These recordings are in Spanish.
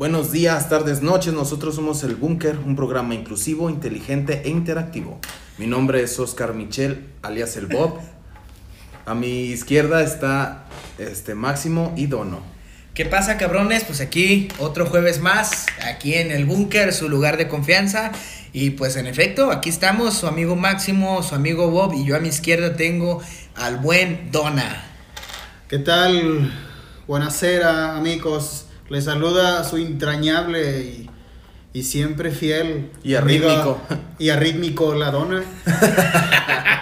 Buenos días, tardes, noches. Nosotros somos El Búnker, un programa inclusivo, inteligente e interactivo. Mi nombre es Oscar Michel, alias El Bob. A mi izquierda está este Máximo y Dono. ¿Qué pasa, cabrones? Pues aquí otro jueves más, aquí en el búnker, su lugar de confianza. Y pues en efecto, aquí estamos, su amigo Máximo, su amigo Bob, y yo a mi izquierda tengo al buen Dona. ¿Qué tal? Buenasera, amigos. Les saluda su entrañable y, y siempre fiel. Y amiga arrítmico. Y arrítmico la dona.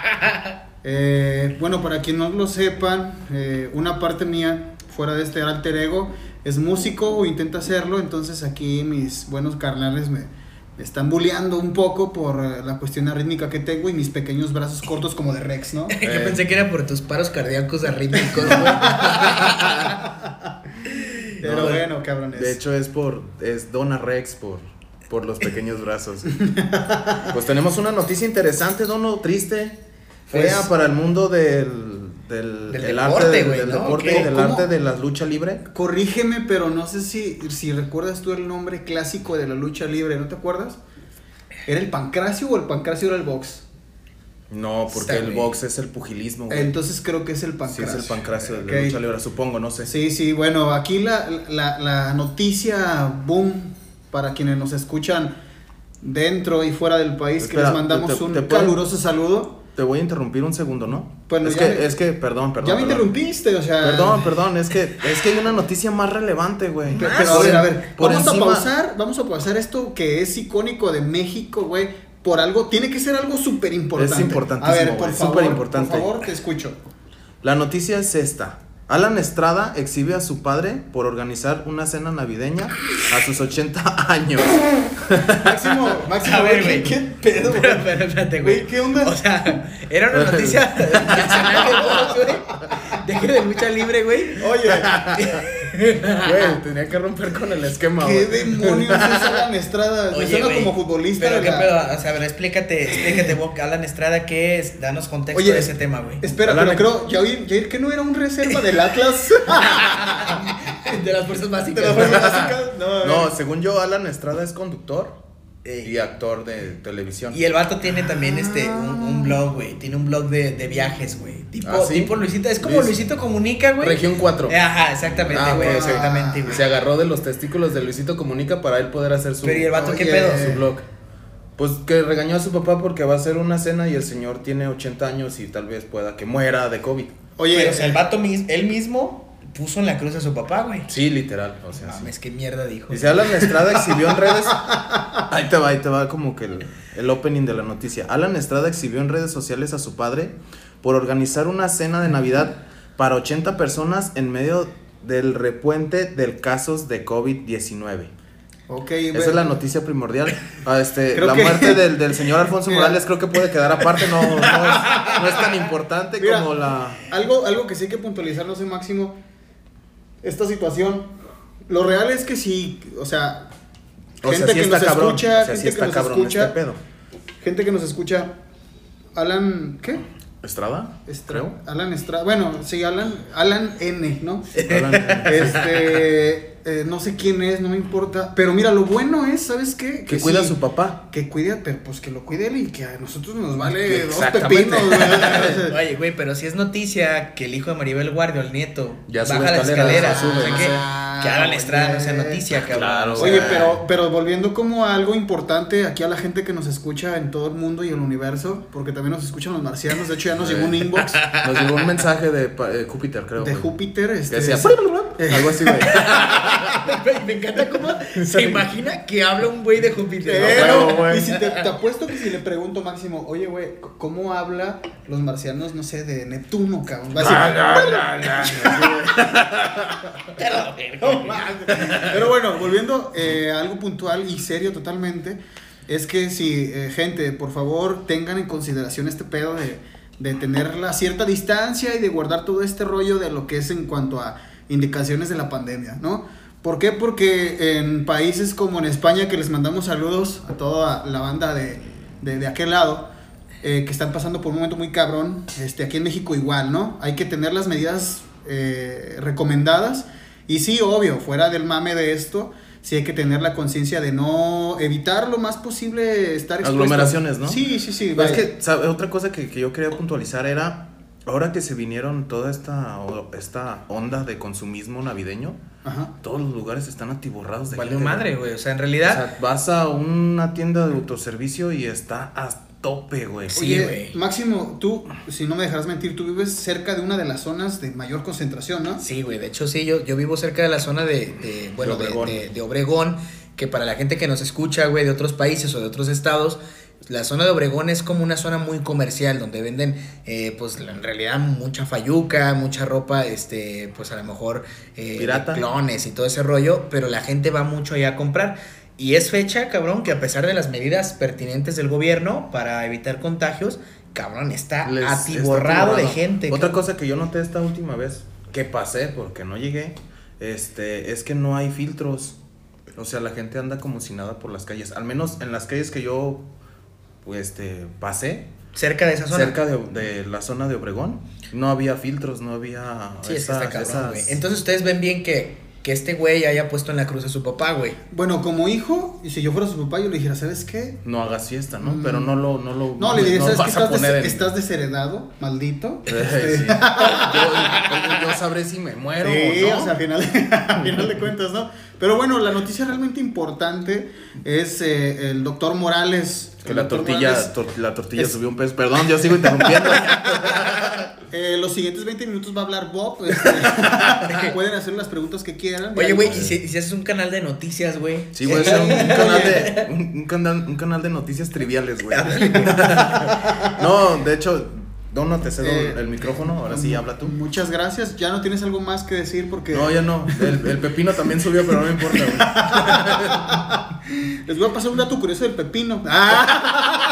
Eh, bueno, para quien no lo sepan, eh, una parte mía, fuera de este alter ego, es músico o intenta hacerlo. Entonces aquí mis buenos carnales me, me están bulleando un poco por eh, la cuestión arrítmica que tengo y mis pequeños brazos cortos como de Rex, ¿no? Yo pensé que era por tus paros cardíacos arrítmicos, güey. Pero No, bueno, cabrones. De hecho es por es Dona Rex por por los pequeños brazos. pues tenemos una noticia interesante, Dono, triste, fea Pues- para el mundo del del, Del del deporte, arte, del, güey, del ¿no? deporte y del ¿Cómo? arte de la lucha libre. Corrígeme, pero no sé si, si recuerdas tú el nombre clásico de la lucha libre, ¿no te acuerdas? ¿Era el pancracio o el pancracio era el box? No, porque Está el box es el pugilismo, güey. Entonces creo que es el Sí, pancracio. es el pancracio de la lucha libre, supongo, no sé. Sí, sí, bueno, aquí la, la, la noticia boom para quienes nos escuchan dentro y fuera del país, que les mandamos te- un te puedo- caluroso saludo. Te voy a interrumpir un segundo, ¿no? Bueno, es ya que, me- es que, perdón, perdón. ya me perdón. interrumpiste, o sea... Perdón, perdón, es que, es que hay una noticia más relevante, güey. Pero, Más, pero, a ver, a ver, Ah, Por vamos encima- a pausar, vamos a pausar esto que es icónico de México, güey, por algo, tiene que ser algo súper importante. Es importantísimo, A ver, por favor, por favor, te escucho. La noticia es esta. Alan Estrada exhibe a su padre por organizar una cena navideña a sus 80 años. Máximo, Máximo, A ver, güey, güey. ¿qué, pedo, Pero, espérate, güey. Güey, ¿qué onda? O sea, era una noticia nacional de güey. De que de lucha libre, güey. Oye, Güey, tenía que romper con el esquema, ¿qué güey. demonios es Alan Estrada? Me Oye, suena güey, como futbolista Pero de qué la- pedo, o sea, a ver, explícate, explícate, Bob, Alan Estrada, ¿qué es? Danos contexto Oye, de ese tema, güey. Espera, Alan- pero creo, ya oí que no era un reserva del Atlas. De las fuerzas de básicas. las fuerzas básicas. No. No, según yo, Alan Estrada es conductor y actor de televisión. Y el vato tiene también este un, un blog, güey. Tiene un blog de, de viajes, güey. Tipo, ¿Ah, sí? tipo Luisito. Es como Luis- Luisito Comunica, güey. Región 4. Eh, Ajá, exactamente, Ah, güey. exactamente, güey. Se agarró de los testículos de Luisito Comunica para él poder hacer su, Pero ¿y el vato qué pedo? su blog. Pues que regañó a su papá porque va a hacer una cena y el señor tiene 80 años y tal vez pueda que muera de COVID. Oye, Pero, o sea, el vato mis- él mismo puso en la cruz a su papá, güey. Sí, literal. O sea, sí. Mames, qué mierda dijo. Dice Alan Estrada exhibió en redes. Ahí te va, ahí te va como que el, el opening de la noticia. Alan Estrada exhibió en redes sociales a su padre por organizar una cena de Navidad para 80 personas en medio del repuente del casos de COVID-19. ok, Esa es la noticia primordial. Ah, este, Creo la que- muerte del, del señor Alfonso Mira. Morales creo que puede quedar aparte, no, no, es, no es tan importante Mira. como la... Algo, algo que sí hay que puntualizar, no sé, Máximo, esta situación. Lo real es que sí, o sea, O sea, gente sí que nos cabrón. escucha, o sea, gente sí que nos cabrón escucha, este pedo. gente que nos escucha, Alan, ¿qué? ¿Estrada? Estra- Creo. Alan Estrada, bueno, sí, Alan, Alan N, ¿no? Alan- Este, eh, no sé quién es, no me importa. Pero mira, lo bueno es, ¿sabes qué? que cuida a su papá. Que cuide, pero pues que lo cuide él y que a nosotros nos vale dos pepinos, Oye, güey, pero si es noticia que el hijo de Maribel Guardia, el nieto, Ya baja las escaleras, escaleras. sube, o sea, no que, Alan Estrada no sea noticia, cabrón. Claro, O sea, güey. Oye, pero, pero volviendo como a algo importante aquí a la gente que nos escucha en todo el mundo y el universo, porque también nos escuchan los marcianos, de hecho ya nos llegó un inbox Nos llegó un mensaje de eh, Júpiter, creo. de güey. Júpiter, Que este, decía, eh, algo así, güey. Me encanta cómo se imagina que habla un güey de Júpiter. güey. y si te, te apuesto que si le pregunto Máximo, oye, güey, ¿cómo habla los marcianos, no sé, de Neptuno, cabrón? Va a decir, "No mames". Pero bueno, volviendo eh, a algo puntual y serio totalmente, es que si, eh, gente, por favor, tengan en consideración este pedo de, de tener la cierta distancia y de guardar todo este rollo de lo que es en cuanto a indicaciones de la pandemia, ¿no? ¿Por qué? Porque en países como en España, que les mandamos saludos a toda la banda de, de, de aquel lado, eh, que están pasando por un momento muy cabrón, este, aquí en México igual, ¿no? Hay que tener las medidas eh, recomendadas. Y sí, obvio, fuera del mame de esto, sí hay que tener la conciencia de no evitar lo más posible estar expuesto. Aglomeraciones, ¿no? Sí, sí, sí. Es que, ¿sabe? otra cosa que, que yo quería puntualizar era, ahora que se vinieron toda esta, o- esta onda de consumismo navideño, Ajá. todos los lugares están atiborrados de Valió gente, madre, güey. O sea, en O realidad. sea, vas a una tienda de autoservicio y está a tope, güey. Sí, Oye, güey. Máximo, tú, si no me dejarás mentir, tú vives cerca de una de las zonas de mayor concentración, ¿no? Sí, güey. De hecho, sí, yo, yo vivo cerca de la zona de, de bueno, de Obregón. de- de Obregón, que para la gente que nos escucha, güey, de otros países o de otros estados, la zona de Obregón es como una zona muy comercial, donde venden, eh, pues, en realidad, mucha fayuca, mucha ropa, este, pues, a lo mejor, eh, Pirata. clones y todo ese rollo, pero la gente va mucho allá a comprar. Y es fecha, cabrón, que a pesar de las medidas pertinentes del gobierno para evitar contagios, cabrón, está Les- atiborrado está de gente. Otra cabrón. cosa que yo noté esta última vez que pasé porque no llegué, este, es que no hay filtros. O sea, la gente anda como si nada por las calles. Al menos en las calles que yo, pues, este, pasé, Cerca de esa zona. cerca de, de la zona de Obregón, no había filtros, no había. Sí, es que está esas- cabrón, esas- güey. Entonces ustedes ven bien que, que este güey haya puesto en la cruz a su papá, güey. Bueno, como hijo, y si yo fuera su papá, yo le dijera, ¿sabes qué? no hagas fiesta, ¿no? Mm. Pero no lo, no lo. No, le diría, ¿sabes qué? a Estás, des- en- estás desheredado, maldito. Eh, Este, sí. yo, yo sabré si me muero Sí, o no. o sea, al final, al final de cuentas, ¿no? Pero bueno, la noticia realmente importante es eh, el doctor Morales. Que la tortilla, Morales, tor- la tortilla es- subió un peso. Perdón, yo sigo interrumpiendo. eh, los siguientes 20 minutos va a hablar Bob. este, pueden hacer las preguntas que quieran. Oye, güey, ¿y si, haces un canal de noticias, güey? Sí, voy a hacer un, un canal de, un, un canal, un canal de noticias triviales, güey. No, de hecho, Dono, te cedo Eh, el micrófono. Ahora sí, habla tú. Muchas gracias. Ya no tienes algo más que decir porque No, ya no. El, el pepino también subió, pero no importa, güey. les voy a pasar un dato curioso del pepino. Ah.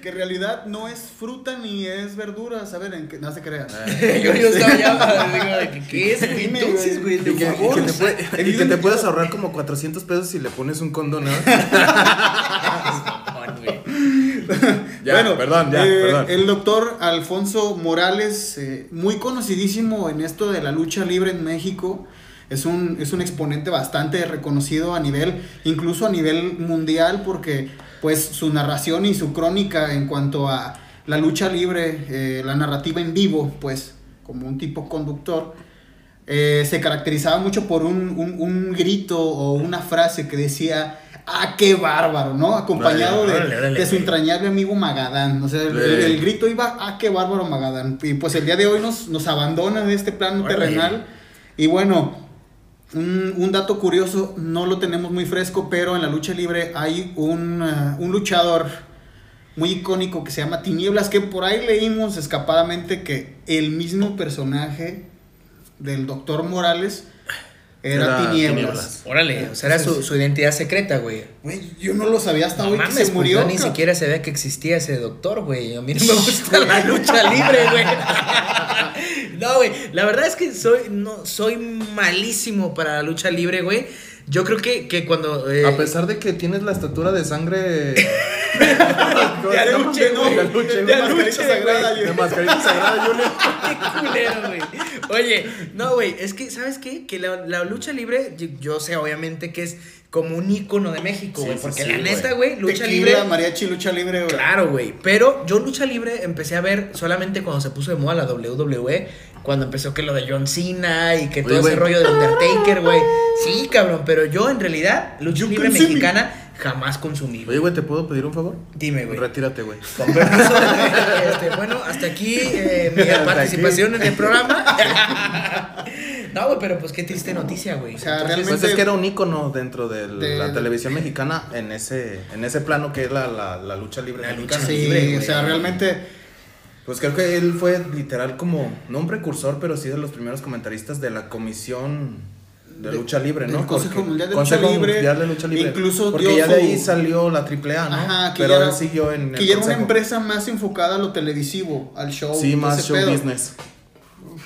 Que en realidad no es fruta ni es verdura, ¿saben? En que, no se crean. Eh, yo, yo estaba ya, digo, ¿qué es, Entonces, güey, de Y que, y que te, puede- y que te puedes ahorrar como 400 pesos si le pones un condón, ¿no? Ya, perdón, ya, eh, perdón. El doctor Alfonso Morales, eh, muy conocidísimo en esto de la lucha libre en México, es un, es un exponente bastante reconocido a nivel, incluso a nivel mundial, porque pues su narración y su crónica en cuanto a la lucha libre, eh, la narrativa en vivo, pues como un tipo conductor, eh, se caracterizaba mucho por un, un- un grito o una frase que decía, ¡ah, qué bárbaro! ¿no? Acompañado de, de su entrañable amigo Magadán. O sea, el, el grito iba, ¡ah, qué bárbaro Magadán! Y pues el día de hoy nos, nos abandona de este plano terrenal. Y bueno, un, dato curioso, no lo tenemos muy fresco, pero en la lucha libre hay un, eh, un luchador muy icónico que se llama Tinieblas, que por ahí leímos escapadamente que el mismo personaje del doctor Morales era, Era Tinieblas. Tinieblas. Órale, o sea, era su, su identidad secreta, güey. Güey, yo no lo sabía hasta No hoy que mames, se pues, murió. yo ni siquiera sabía que existía ese doctor, güey. A mí no me gusta la lucha libre, güey. No, güey. La verdad es que soy, no, soy malísimo para la lucha libre, güey. Yo creo que, que cuando. eh, A pesar de que tienes la estatura de sangre. De aluche, ¿no? De aluche, De aluche, sagrada, De mascarita sagrada. Qué culero, güey. Oye, no, güey, es que, ¿sabes qué? Que la, la lucha libre, yo, yo sé obviamente que es como un ícono de México, güey. sí, porque sí, la neta, güey, lucha Tequila, libre. mariachi, lucha libre, güey. Claro, güey. Pero yo lucha libre empecé a ver solamente cuando se puso de moda la WWE. Cuando empezó que lo de John Cena y que todo ese rollo de Undertaker, güey. Sí, cabrón. Pero yo en realidad, lucha libre can see me. Jamás consumí. Oye, güey, ¿te puedo pedir un favor? Dime, güey. Retírate, güey. Con permiso. Este, bueno, hasta aquí eh, mi Hasta participación aquí. en el programa. no, güey, pero pues qué triste noticia, güey. O sea, Entonces, realmente- Pues es que era un ícono dentro de De- la televisión mexicana en ese, en ese plano que es la, la, la lucha libre. La mexicana. lucha Sí, libre, o sea, realmente. Pues creo que él fue literal como, no un precursor, pero sí de los primeros comentaristas de la comisión de lucha libre, ¿no? del Consejo Porque- Mundial de Consejo Lucha Libre, Mundial de Lucha Libre. incluso Porque ya de ahí salió la AAA, ¿no? Ajá, que pero ya era- siguió en Que el ya era una empresa más enfocada a lo televisivo, al show. Sí, más show pedo. business.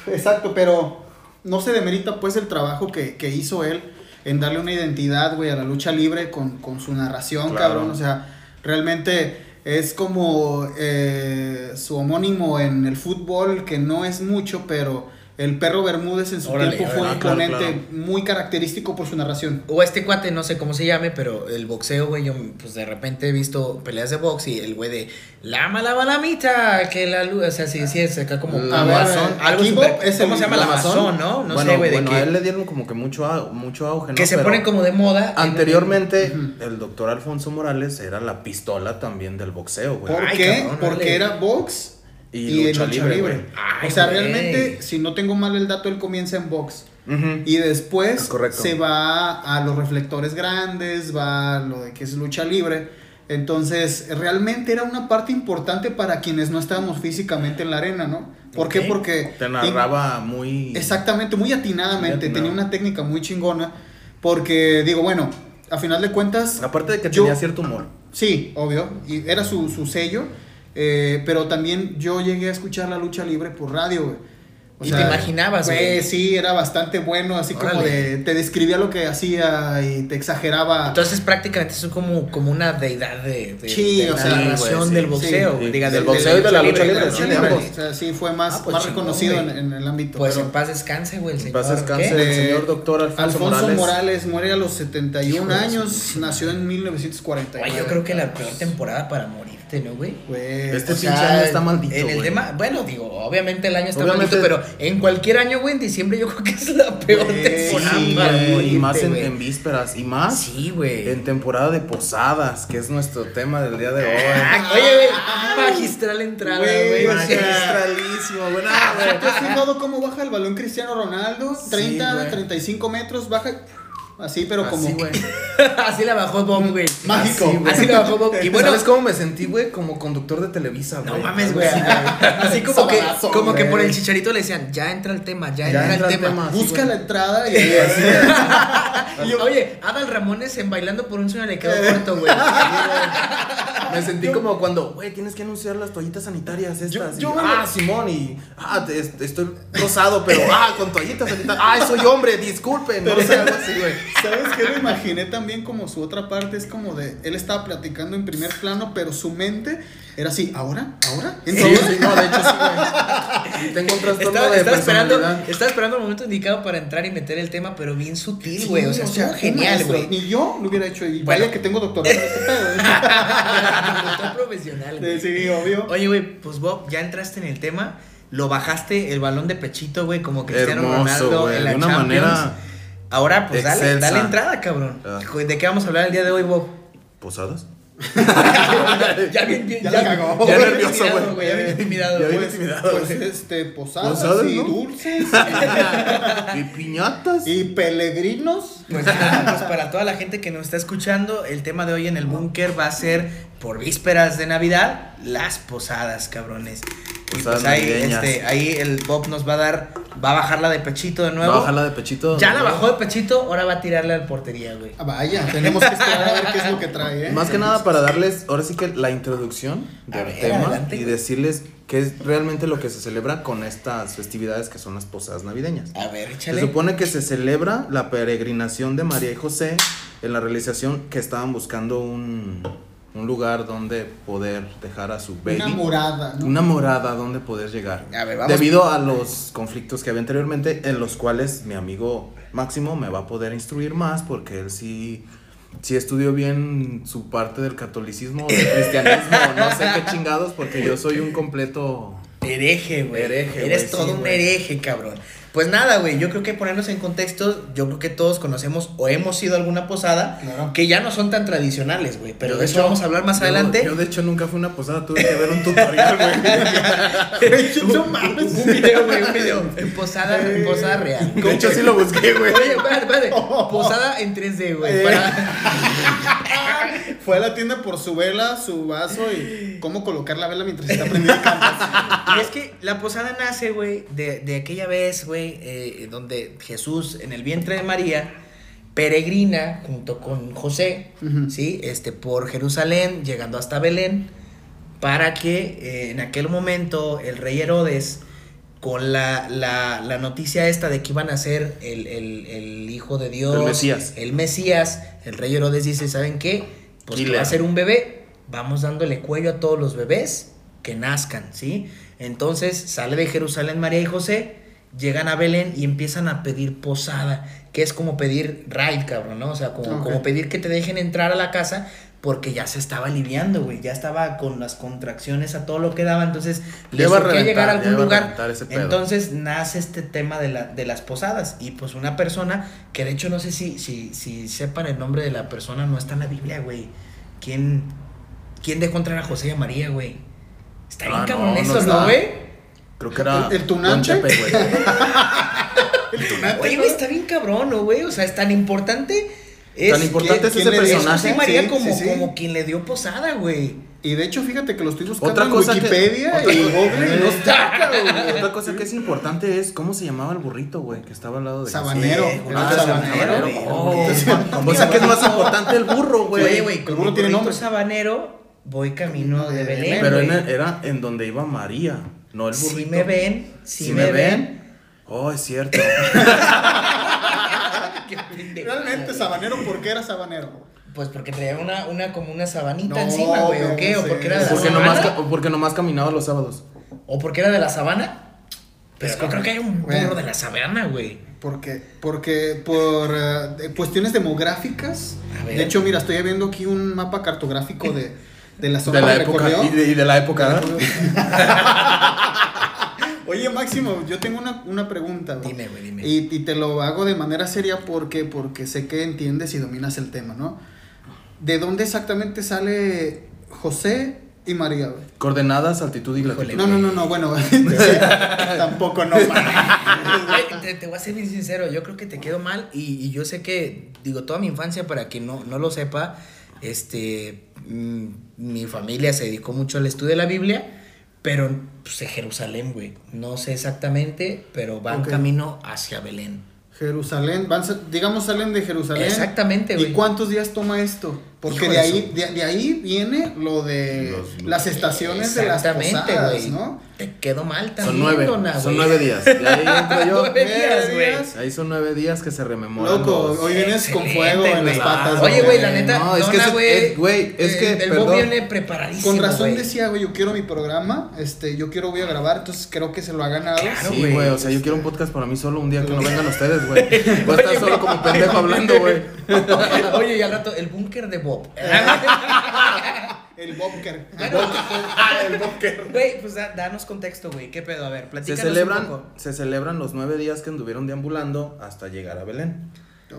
Exacto, pero no se demerita pues el trabajo que, que hizo él en darle una identidad, güey, a la lucha libre con, con su narración, Claro. cabrón. O sea, realmente es como eh, su homónimo en el fútbol, que no es mucho, pero El perro Bermúdez en su Órale, tiempo fue un Ah, claro, claro. muy característico por su narración. O este cuate, no sé cómo se llame, pero el boxeo, güey, yo pues de repente he visto peleas de box y el güey de lama la balamita, que la luz, o sea, sí, sí, es acá como La Amazon. algo aquí super- Bob es ¿cómo el- se llama? La Amazon, ¿no? No bueno, sé, güey, de bueno, qué. a él le dieron como que mucho, mucho auge, ¿no? que se Pero pone como de moda. en- Anteriormente, el doctor Alfonso Morales era la pistola también del boxeo, güey. ¿Por Ay, qué? cabrón, Porque era box Y y, lucha lucha, libre, libre. güey. Ay, o sea, realmente, si no tengo mal el dato, él comienza en box. Y después se va a los reflectores grandes, va a lo de que es lucha libre. Entonces, realmente era una parte importante para quienes no estábamos físicamente en la arena, ¿no? ¿Por qué? Porque... Te narraba muy... Exactamente, muy atinadamente, Muy tenía una técnica muy chingona. Porque, digo, bueno, a final de cuentas... Aparte de que yo- tenía cierto humor. Sí, obvio, y era su, su sello, eh, pero también yo llegué a escuchar la lucha libre por radio, güey. Y te imaginabas, güey. güey. Sí, era bastante bueno, así como Órale. de, te describía lo que hacía y te exageraba. Entonces prácticamente es como, como una deidad de, de, Sí, de o la sea, narración sí, del boxeo, sí, diga, Del boxeo y de la lucha libre, o sea, sí fue más, Ah, pues más chingón, reconocido en, en el ámbito. Pues pero en paz descanse, güey, el En señor. paz descanse ¿qué? el señor doctor Alfonso, Alfonso Morales. Morales. muere a los 71 Hijo de su años, nació en 1949. Güey, yo creo que la peor temporada para morirte, ¿no, güey? Este o sea, pinche año está maldito, En el güey. tema, bueno, digo, obviamente el año está Obviamente- maldito, pero en cualquier año, güey, en diciembre yo creo que es la peor Güey, temporada Sí, güey, y más en, vísperas. Y más Sí, güey. en temporada de posadas, que es nuestro tema del día de hoy. Ah, Oye, güey, magistral entrada, Güey, Magistralísimo, güey. ¿Te has fijado cómo baja el balón Cristiano Ronaldo? 30, güey. 35 metros, baja así, pero como... Así, güey. Así la bajó Bob, güey. Mágico. Así, la bajó Bob. Y bueno, ¿Sabes cómo me sentí, güey? Como conductor de Televisa, güey. no mames, güey. Así como que, como que por el chicharito le decían, ya entra el tema, ya, Ya entra, entra el tema. tema. Busca la entrada y Y, Oye, Adal Ramones en Bailando por un sueño le quedó corto, güey. Me sentí como cuando, güey, tienes que anunciar las toallitas sanitarias estas. Yo- Y yo- ah, Simón, y ah, te- estoy rosado, pero ah, con toallitas sanitarias. Ah, soy hombre, disculpen. No sé, algo así, güey. ¿Sabes qué? Lo imaginé también como su otra parte es como de él estaba platicando en primer plano, pero su mente era así, ¿ahora? ¿ahora? Sí, ¿Entonces? sí, no, de hecho sí, güey. Y Tengo un trastorno Estaba, de estaba esperando, estaba esperando el momento indicado para entrar y meter el tema, pero bien sutil, Sí, güey. o sea, estuvo un genial, güey. Ni yo lo hubiera hecho. Y Bueno. vaya que tengo doctorado en este pedo. ¿eh? Profesional, güey. Sí, sí, obvio. Oye, güey, pues Bob, ya entraste en el tema. Lo bajaste el balón de pechito, güey, como Cristiano Hermoso, Ronaldo güey, en la de una Champions. manera Ahora, pues dale, excelsa. dale entrada, cabrón. Ah. ¿De qué vamos a hablar el día de hoy, Bob? ¿Posadas? ya bien, bien, Ya la cagó. Ya Ya nervioso, nervioso, güey. Ya bien intimidado, Ya bien Pues, intimidado, pues, güey. este, posadas, Posadas, y ¿no? dulces ¿Y piñatas? y peregrinos. Pues nada, pues para toda la gente que nos está escuchando, el tema de hoy en el búnker va a ser por vísperas de Navidad, las posadas, cabrones. Y Posadas pues ahí, navideñas. este, ahí el Bob nos va a dar, va a bajarla de pechito de nuevo. Va a bajarla de pechito. Ya la bajó de pechito, ahora va a tirarle al portería, güey. Ah, vaya, tenemos que esperar a ver qué es lo que trae, ¿eh? Más que nada para darles, ahora sí que la introducción A del ver, tema adelante, y decirles qué es realmente lo que se celebra con estas festividades que son las posadas navideñas. A ver, Se échale. supone que se celebra la peregrinación de María y José en la realización que estaban buscando un, un lugar donde poder dejar a su baby. Una morada, ¿no? Una morada donde poder llegar. A ver, vamos. Debido a los conflictos que había anteriormente, en los cuales mi amigo Máximo me va a poder instruir más, porque él sí, sí estudió bien su parte del catolicismo, del cristianismo, no sé qué chingados, porque yo soy un completo... Hereje, güey. Hereje, Eres güey, todo sí, un hereje, cabrón. Pues nada, güey. Yo creo que ponernos en contexto, yo creo que todos conocemos o hemos ido a alguna posada Claro. que ya no son tan tradicionales, güey. Pero Yo, de eso vamos a hablar más yo- adelante. Yo, de hecho, nunca fui a una posada, tuve que ver un tutorial, güey. No mames. un video, güey, un video. En posada, en posada real. De hecho, sí lo busqué, güey. Oye, espérate, espérate. Posada en 3D, güey. Eh. Para... Fue a la tienda por su vela, su vaso y cómo colocar la vela mientras está prendida el. Y es que la posada nace, güey, de, de aquella vez, güey, eh, donde Jesús en el vientre de María peregrina junto con José. ¿sí? Este, por Jerusalén, llegando hasta Belén, para que eh, en aquel momento el rey Herodes, con la, la, la noticia esta de que iban a ser el, el- el hijo de Dios, El Mesías. el Mesías, el rey Herodes dice, ¿saben qué? Pues que va a ser un bebé, vamos dándole cuello a todos los bebés que nazcan, ¿sí? Entonces sale de Jerusalén María y José, llegan a Belén y empiezan a pedir posada, que es como pedir ride, cabrón, ¿no? O sea, como, como pedir que te dejen entrar a la casa porque ya se estaba aliviando, güey, ya estaba con las contracciones a todo lo que daba, entonces iba a llegar a algún iba a lugar. reventar ese pedo. Entonces nace este tema de, la, de las posadas y pues una persona que de hecho no sé si, si, si sepan el nombre de la persona, no está en la Biblia, güey. ¿Quién, quién dejó entrar a José y a María, güey? Está bien Ah, cabrón no, eso. ¿no, güey? Creo que era. ¿El- el tunante? Güey. Oye, güey, está bien cabrón, ¿no, güey? O sea, es tan importante. Es Tan importante es ¿quién ese dio personaje. Y María Sí, como, sí, sí. como quien le dio posada, güey. Y de hecho, fíjate que lo estoy buscando Otra en cosa que- Wikipedia otra y Google no está. Otra cosa que es importante es cómo se llamaba el burrito, güey, que estaba al lado de Sabanero. Ah, sabanero. Oh, o sea que es más importante el burro, güey. Oye, güey, el burro tiene nombre. sabanero voy camino de Belén. Pero era en donde iba María, no el burrito. Si me ven, si, me ven. Oh, es cierto. Realmente sabanero, ¿por qué era sabanero? Pues porque traía una, una como una sabanita No, encima, güey, ¿o no qué? ¿O porque era de la porque, sabana? nomás, ca- porque nomás caminaba los sábados. ¿O porque era de la sabana? Pues yo creo que hay un burro Bueno. de la sabana, güey. Porque, porque por eh, cuestiones demográficas. A ver. De hecho, mira, estoy viendo aquí un mapa cartográfico de, de la zona De la época. Y de, y de la época, ¿verdad? Oye, Máximo, yo tengo una, una pregunta. güey. Dime, güey, dime. Y, y te lo hago de manera seria porque, porque sé que entiendes y dominas el tema, ¿no? ¿De dónde exactamente sale José y María? güey? Coordenadas, altitud y latitud. No, no, no, no, bueno, tampoco no. Te, te voy a ser bien sincero, yo creo que te quedo mal y, y yo sé que, digo, toda mi infancia, para quien no, no lo sepa, este, mm, mi familia se dedicó mucho al estudio de la Biblia, pero pues, en Jerusalén, güey, no sé exactamente, pero van camino hacia Belén. Jerusalén, van, digamos salen de Jerusalén. Exactamente, güey. ¿Y cuántos días toma esto? Porque de ahí, de, de ahí viene lo de Los- las estaciones de las posadas, güey. ¿no? Te quedo mal también, Son nueve. dona, son güey. nueve días. Y ahí entro yo. Nueve días, güey. Ahí son nueve días que se rememoran. Loco, los- hoy vienes con fuego en güey. las patas. Oye, güey, la neta, No, es que Dona, güey, es- güey, es eh, que, el Bob viene preparadísimo, Con razón güey. decía, güey, yo quiero mi programa, este, yo quiero voy a grabar, entonces creo que se lo ha ganado. Claro. Sí, güey. güey, o sea, yo quiero un podcast para mí solo un día que no vengan ustedes, güey. Voy a estar Oye, solo güey. como pendejo hablando, güey. Oye, y al rato, el búnker de Bob. El Bobker. Bueno. el Bobker. Güey, pues da- danos contexto, güey. ¿Qué pedo? A ver, Se platícanos un celebran, poco. se celebran los nueve días que anduvieron deambulando hasta llegar a Belén.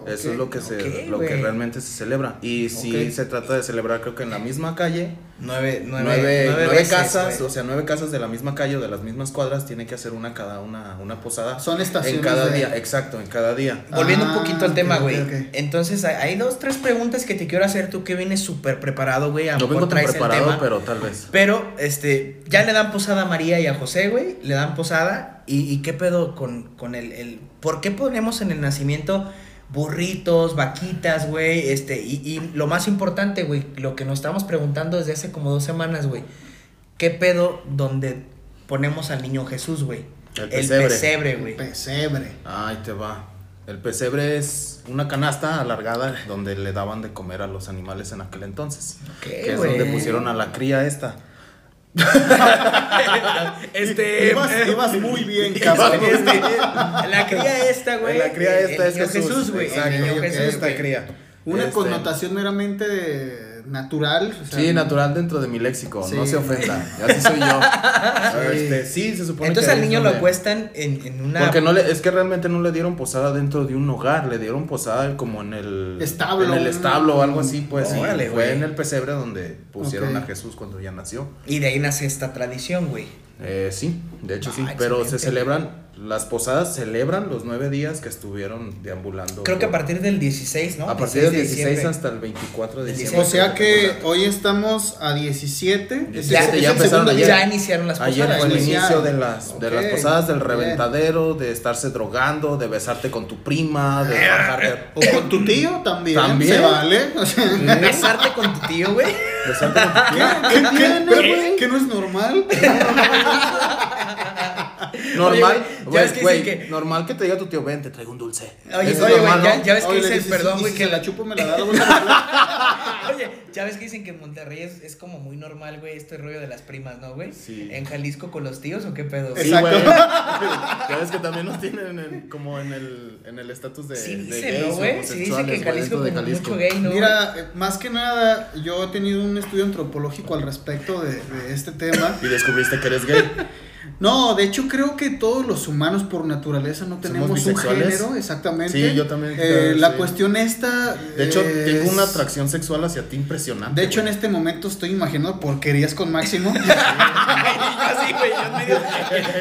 Eso es lo que se, lo que realmente se celebra. Y si se trata de celebrar, creo que en la misma calle, Nueve, nueve, nueve, nueve veces, casas, o sea, nueve casas de la misma calle o de las mismas cuadras, tiene que hacer una cada una, una posada. Son estaciones En cada de- día, exacto, en cada día. Volviendo un Ah, poquito al tema, güey. Entonces, hay, dos, tres preguntas que te quiero hacer tú que vienes súper preparado, güey. No vengo tan el preparado, tema. pero tal vez. Pero, este, ya le dan posada a María y a José, güey. Le dan posada. ¿Y, y qué pedo con, con el, el. ¿Por qué ponemos en el nacimiento burritos, vaquitas, güey? Este, y, y lo más importante, güey, lo que nos estamos preguntando desde hace como dos semanas, güey. ¿Qué pedo donde ponemos al niño Jesús, güey? El pesebre. pesebre, güey. Pesebre. Ahí te va. El pesebre es una canasta alargada donde le daban de comer a los animales en aquel entonces. Ok, que es donde pusieron a la cría esta. Este. Ibas, eh, ibas muy bien, este, cabrón. la cría esta, güey. la cría el- esta el es niño Jesús. güey. Exacto, El niño ok, Jesús, esta cría. Una Este, connotación meramente natural. o sea, Sí, natural dentro de mi léxico, no se ofenda. Así soy yo. Sí. Este, sí, se supone Entonces que al niño lo acuestan en, en una. Porque no le, es que realmente no le dieron posada dentro de un hogar, le dieron posada como en el Establo, en el establo o algo así, pues sí, Órale, fue en el pesebre donde pusieron a Jesús cuando ya nació. Y de ahí nace esta tradición, güey. Eh, sí, de hecho sí, Ah, pero se celebran, las posadas celebran los nueve días que estuvieron deambulando. Creo que a partir del 16, ¿no? a partir del 16 de 16 diciembre. hasta el 24 de Del diciembre. O sea que hoy estamos a 17. Ese Ya- es- es ya empezaron ayer. Ya iniciaron las Ayer posadas. fue el inicial. inicio de las, de las posadas, del reventadero, de estarse drogando, de besarte con tu prima, de bajarte, O con tu tío también. También. Se vale. O sea, Besarte con tu tío, güey. besarte con tu ¿Qué, tía. ¿Qué tiene, güey? ¿Que no es normal? Normal, Oye, güey, ya güey, ves que güey, dicen que- normal que te diga tu tío, ven, te traigo un dulce. Oye, Eso oye, güey, normal, ya, ¿no? ya ves que Oye, le dicen, dices, perdón, güey, que se la chupo me la da la. Oye, ya ves que dicen que en Monterrey es, es como muy normal, güey, este rollo de las primas, ¿no, güey? Sí. ¿En Jalisco con los tíos o qué pedo? Sí, Exacto. güey. ya ves que también nos tienen en- como en el en el estatus de, Sí de dicen, gays ¿no, güey? Sí dicen que en güey, Jalisco dentro de como Jalisco. mucho gay, ¿no? Mira, eh, más que nada, yo he tenido un estudio antropológico al respecto de, de este tema. Y descubriste que eres gay. No, de hecho creo que todos los humanos por naturaleza no tenemos un género, exactamente. Sí, yo también, Eh, sí. La cuestión esta... De hecho, es- tengo una atracción sexual hacia ti impresionante. De hecho, en este momento estoy imaginando porquerías con Máximo. Así, güey, yo medio.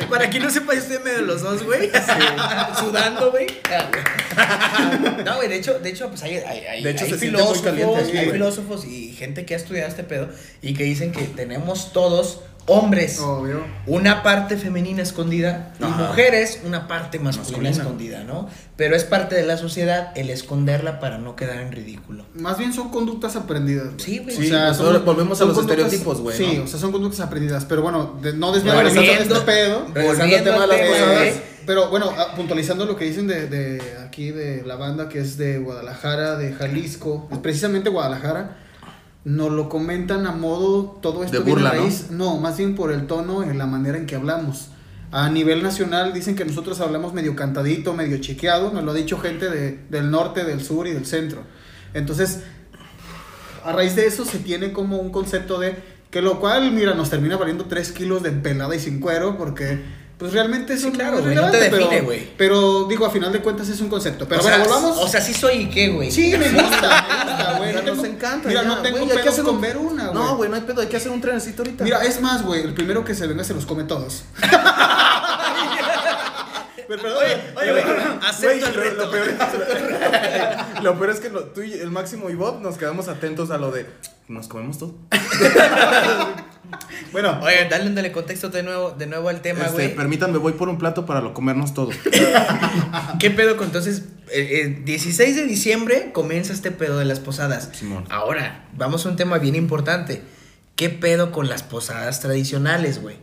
Para quien no sepa, yo estoy en medio de los dos, güey. Sudando, güey. No, güey, de hecho, de hecho, pues hay, hay, hay, De hecho, hay se siente muy filósofos, caliente aquí, hay güey. filósofos y gente que ha estudiado este pedo y que dicen que tenemos todos hombres Obvio. una parte femenina escondida y mujeres una parte masculina, Masculina. escondida, ¿no? Pero es parte de la sociedad el esconderla para no quedar en ridículo. Más bien son conductas aprendidas. güey. Sí, güey. Sí, pues ahora volvemos a son los conductas- estereotipos, güey, Sí, ¿no? o sea, son conductas aprendidas. Pero bueno, de- no desviándonos Volviendo- mucho de este pedo. Regresando al tema de las Volviendo Eh, pero bueno, ah, puntualizando lo que dicen de, de aquí de la banda que es de Guadalajara, de Jalisco, precisamente Guadalajara, nos lo comentan a modo todo esto De burla, ¿no? raíz- ¿no? más bien por el tono en la manera en que hablamos. A nivel nacional dicen que nosotros hablamos medio cantadito, medio chequeado, nos lo ha dicho gente de- del norte, del sur y del centro. Entonces, a raíz de eso se tiene como un concepto de que lo cual, mira, nos termina valiendo 3 kilos de pelada y sin cuero porque pues realmente eso Sí, claro, no es güey, no te define, pero- güey. Pero digo, a final de cuentas es un concepto. Pero o bueno, sea, volvamos. O sea, sí soy qué, güey. sí, me gusta, me gusta, Ya nos encanta. Mira, ya, no tengo güey, hay que hacer con un- ver una, güey. No, güey, no hay pedo, hay que hacer un trenecito ahorita. Mira, es más, güey, el primero que se venga se los come todos. Pero, perdón, Oye, güey, acepto el Güey, reto. Lo, lo peor es, lo peor es que lo- tú y el Máximo y Bob nos quedamos atentos a lo de. Nos comemos todo. Bueno, Oye, dale, dale contexto de nuevo, de nuevo al tema, Este, güey. permítanme, voy por un plato para lo comernos todo. ¿Qué pedo con entonces? El, 16 de diciembre comienza este pedo de las posadas. Simón. Ahora, vamos a un tema bien importante. ¿Qué pedo con las posadas tradicionales, güey?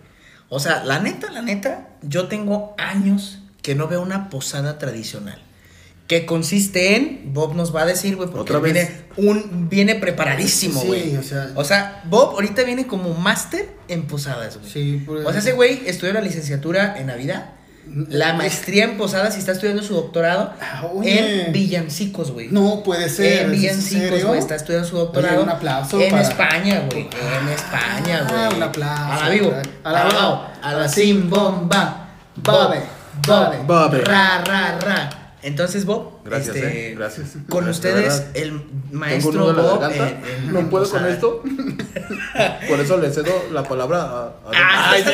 O sea, la neta, la neta, yo tengo años que no veo una posada tradicional. Que consiste en, Bob nos va a decir, güey, porque Otra él vez. viene, un, viene preparadísimo, Sí, güey. o sea- o sea, Bob ahorita viene como máster en posadas, güey. sí, pues, O sea, ese güey estudió la licenciatura en Navidad, la maestría en posadas y está estudiando su doctorado Ah, oye. en villancicos, güey. No puede ser. En ¿es villancicos, güey. Está estudiando su doctorado. Oye, un aplauso En para- España, güey. En España, Ah, güey. un aplauso. A la vivo. A la vivo. A la sin bomba. Babe, babe. Babe. Ra, ra, ra. Entonces, Bob. Gracias, este, eh. Gracias. Con De ustedes, el maestro Bob. en- no en puedo con esto. Por eso le cedo la palabra a. a- Ah, Ay, sí,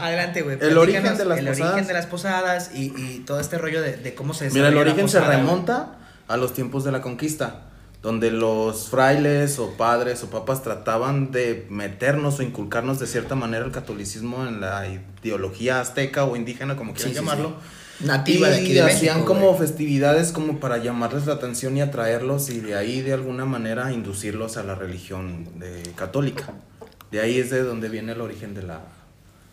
Adelante, güey. El origen de las el posadas. origen de las posadas y, y todo este rollo de, de cómo se Mira, el origen se posada, remonta a los tiempos de la conquista, donde los frailes o padres o papas trataban de meternos o inculcarnos de cierta manera el catolicismo en la ideología azteca o indígena, como quieran Sí, sí, llamarlo. Nativa de aquí y de hacían México, como güey. festividades como para llamarles la atención y atraerlos y de ahí de alguna manera inducirlos a la religión de, católica. De ahí es de donde viene el origen de la...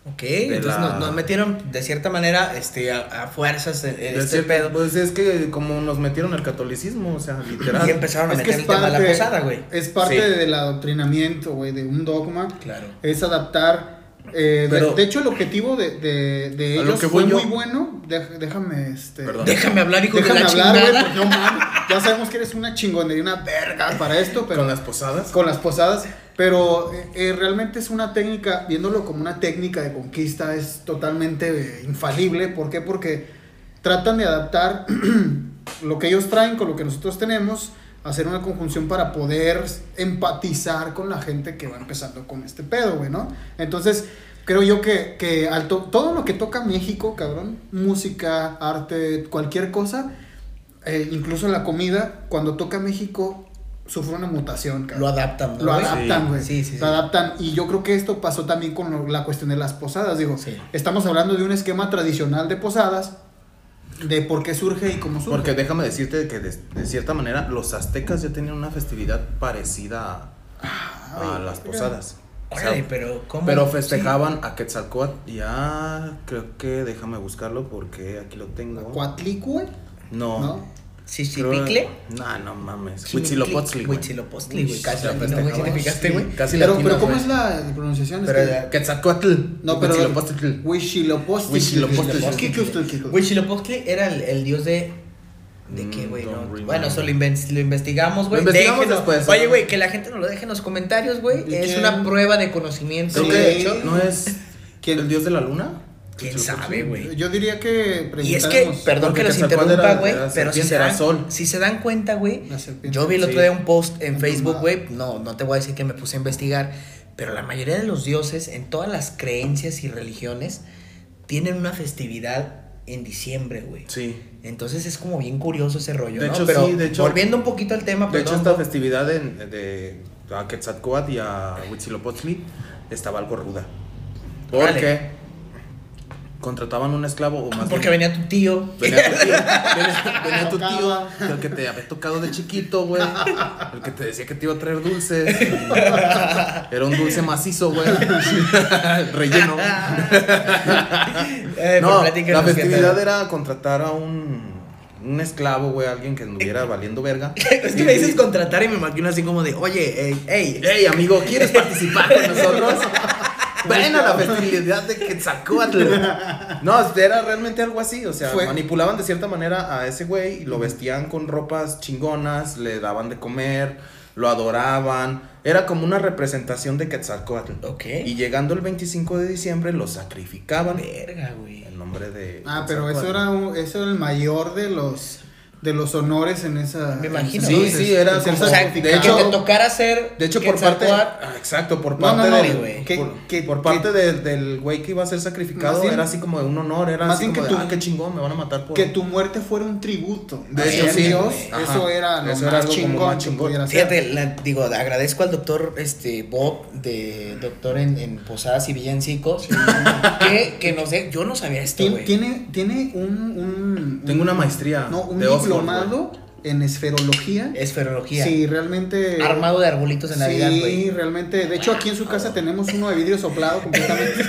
Ok, entonces la- nos, nos metieron de cierta manera este, a, a fuerzas en, de este cierta- pedo. Pues es que como nos metieron el catolicismo, o sea, literal. Y empezaron a Es meter el tema de la parte, posada, güey. es parte Sí. del adoctrinamiento, güey, de un dogma. Claro. Es adaptar. Eh, de- Pero- de, hecho, el objetivo de, de, ellos que fue yo- muy bueno. Déjame, este. Déjame hablar, hijo Déjame de la hablar, güey, chingada. porque no mames. Ya sabemos que eres una chingonería, una verga para esto, pero. con las posadas. con las posadas, pero eh, eh, realmente es una técnica, viéndolo como una técnica de conquista, es totalmente eh, infalible. ¿Por qué? Porque tratan de adaptar lo que ellos traen con lo que nosotros tenemos, hacer una conjunción para poder empatizar con la gente que va empezando con este pedo, güey, ¿no? Entonces, creo yo que, que todo lo que toca México, cabrón, música, arte, cualquier cosa, eh, incluso la comida, cuando toca México, sufre una mutación, cabrón. Lo adaptan, ¿no, Lo adaptan, güey. Sí, sí, sí. Lo adaptan. Y yo creo que esto pasó también con la cuestión de las posadas. Digo, estamos hablando de un esquema tradicional de posadas, de por qué surge y cómo surge. Porque déjame decirte que de, de cierta manera los aztecas ya tenían una festividad parecida a, a Ay, las posadas. Órale, pero ¿cómo? Pero festejaban a Quetzalcoatl. Ya, creo que déjame buscarlo porque aquí lo tengo. ¿Cuatlicue? No. ¿No? Sí, sí, Creo- picle. No, no mames. Huitzilopochtli, güey. Huitzilopochtli, güey. Casi la güey. ¿Sí te fijaste, güey? Casi Pero, pero ¿cómo es la pronunciación? Es Pero que- era Quetzalcoatl. No, pero. Huitzilopochtli. Huitzilopochtli. Huitzilopochtli. ¿Qué- qué usted- qué- Huitzilopochtli era el, el dios de. ¿De Mm, qué, güey? No. Bueno, eso lo, inven- lo investigamos, güey. Lo investigamos Déjenos- después, Oye, güey, que la gente nos lo deje en los comentarios, güey. ¿Y Es quién? una prueba de conocimiento. Creo Sí. de que hecho. no es ¿Quién? el dios de la luna. ¿Quién sabe, güey? Yo diría que Y es que, perdón que los interrumpa, güey, pero si se, dan, sol. si se dan cuenta, güey, yo vi el otro día un post en Facebook, güey, no, no te voy a decir que me puse a investigar, pero la mayoría de los dioses, en todas las creencias y religiones, tienen una festividad en diciembre, güey. Sí. Entonces es como bien curioso ese rollo, De ¿no? hecho, pero sí, de hecho- volviendo un poquito al tema, De hecho, esta festividad de, de a Quetzalcoatl y a Huitzilopochtli estaba algo ruda. Órale. Porque contrataban un esclavo o más porque bien- venía tu tío. Venía tu tío, venía, venía tu tío, el que te había tocado de chiquito, güey. El que te decía que te iba a traer dulces. Era un dulce macizo, güey. Relleno. Eh, No, platíquenos, la ¿qué festividad era contratar a un, un esclavo, güey, alguien que anduviera valiendo verga. Es que me dices contratar y me imagino así como de, oye, ey, ey, Hey, amigo, ¿quieres participar con nosotros? A la festividad de Quetzalcoatl. No, era realmente algo así. O sea, Fue- manipulaban de cierta manera a ese güey y lo vestían con ropas chingonas, le daban de comer, lo adoraban. Era como una representación de Quetzalcoatl. Ok. Y llegando el 25 de diciembre, lo sacrificaban verga, güey. en nombre de. Ah, pero eso era, un- eso era el mayor de los de los honores en esa. Me imagino. Sí, entonces, sí, era como- O sea, sacrificado. que te tocara ser De hecho, por parte. Ah, exacto, por No, parte no, no, del- güey. que- por, que- por que- parte de- del güey que iba a ser sacrificado, Más era así como de un honor, era más así bien como que de, tu- ah, qué chingón, me van a matar por. que tu muerte fuera un tributo. De hacia hecho, sí, Dios, eso era lo Eso más era algo como chingón más que chingón. Fíjate, la- digo, agradezco al doctor este, Bob, de doctor en, en Posadas y Villancicos, que, que nos dé, yo no sabía esto, Tien- güey. tiene, tiene un, un- Tengo un- una maestría No, un de Oxford, diplomado en esferología. Esferología. Sí, realmente. Armado de arbolitos de Navidad, Sí, güey. realmente. De hecho, aquí en su casa tenemos uno de vidrio soplado completamente.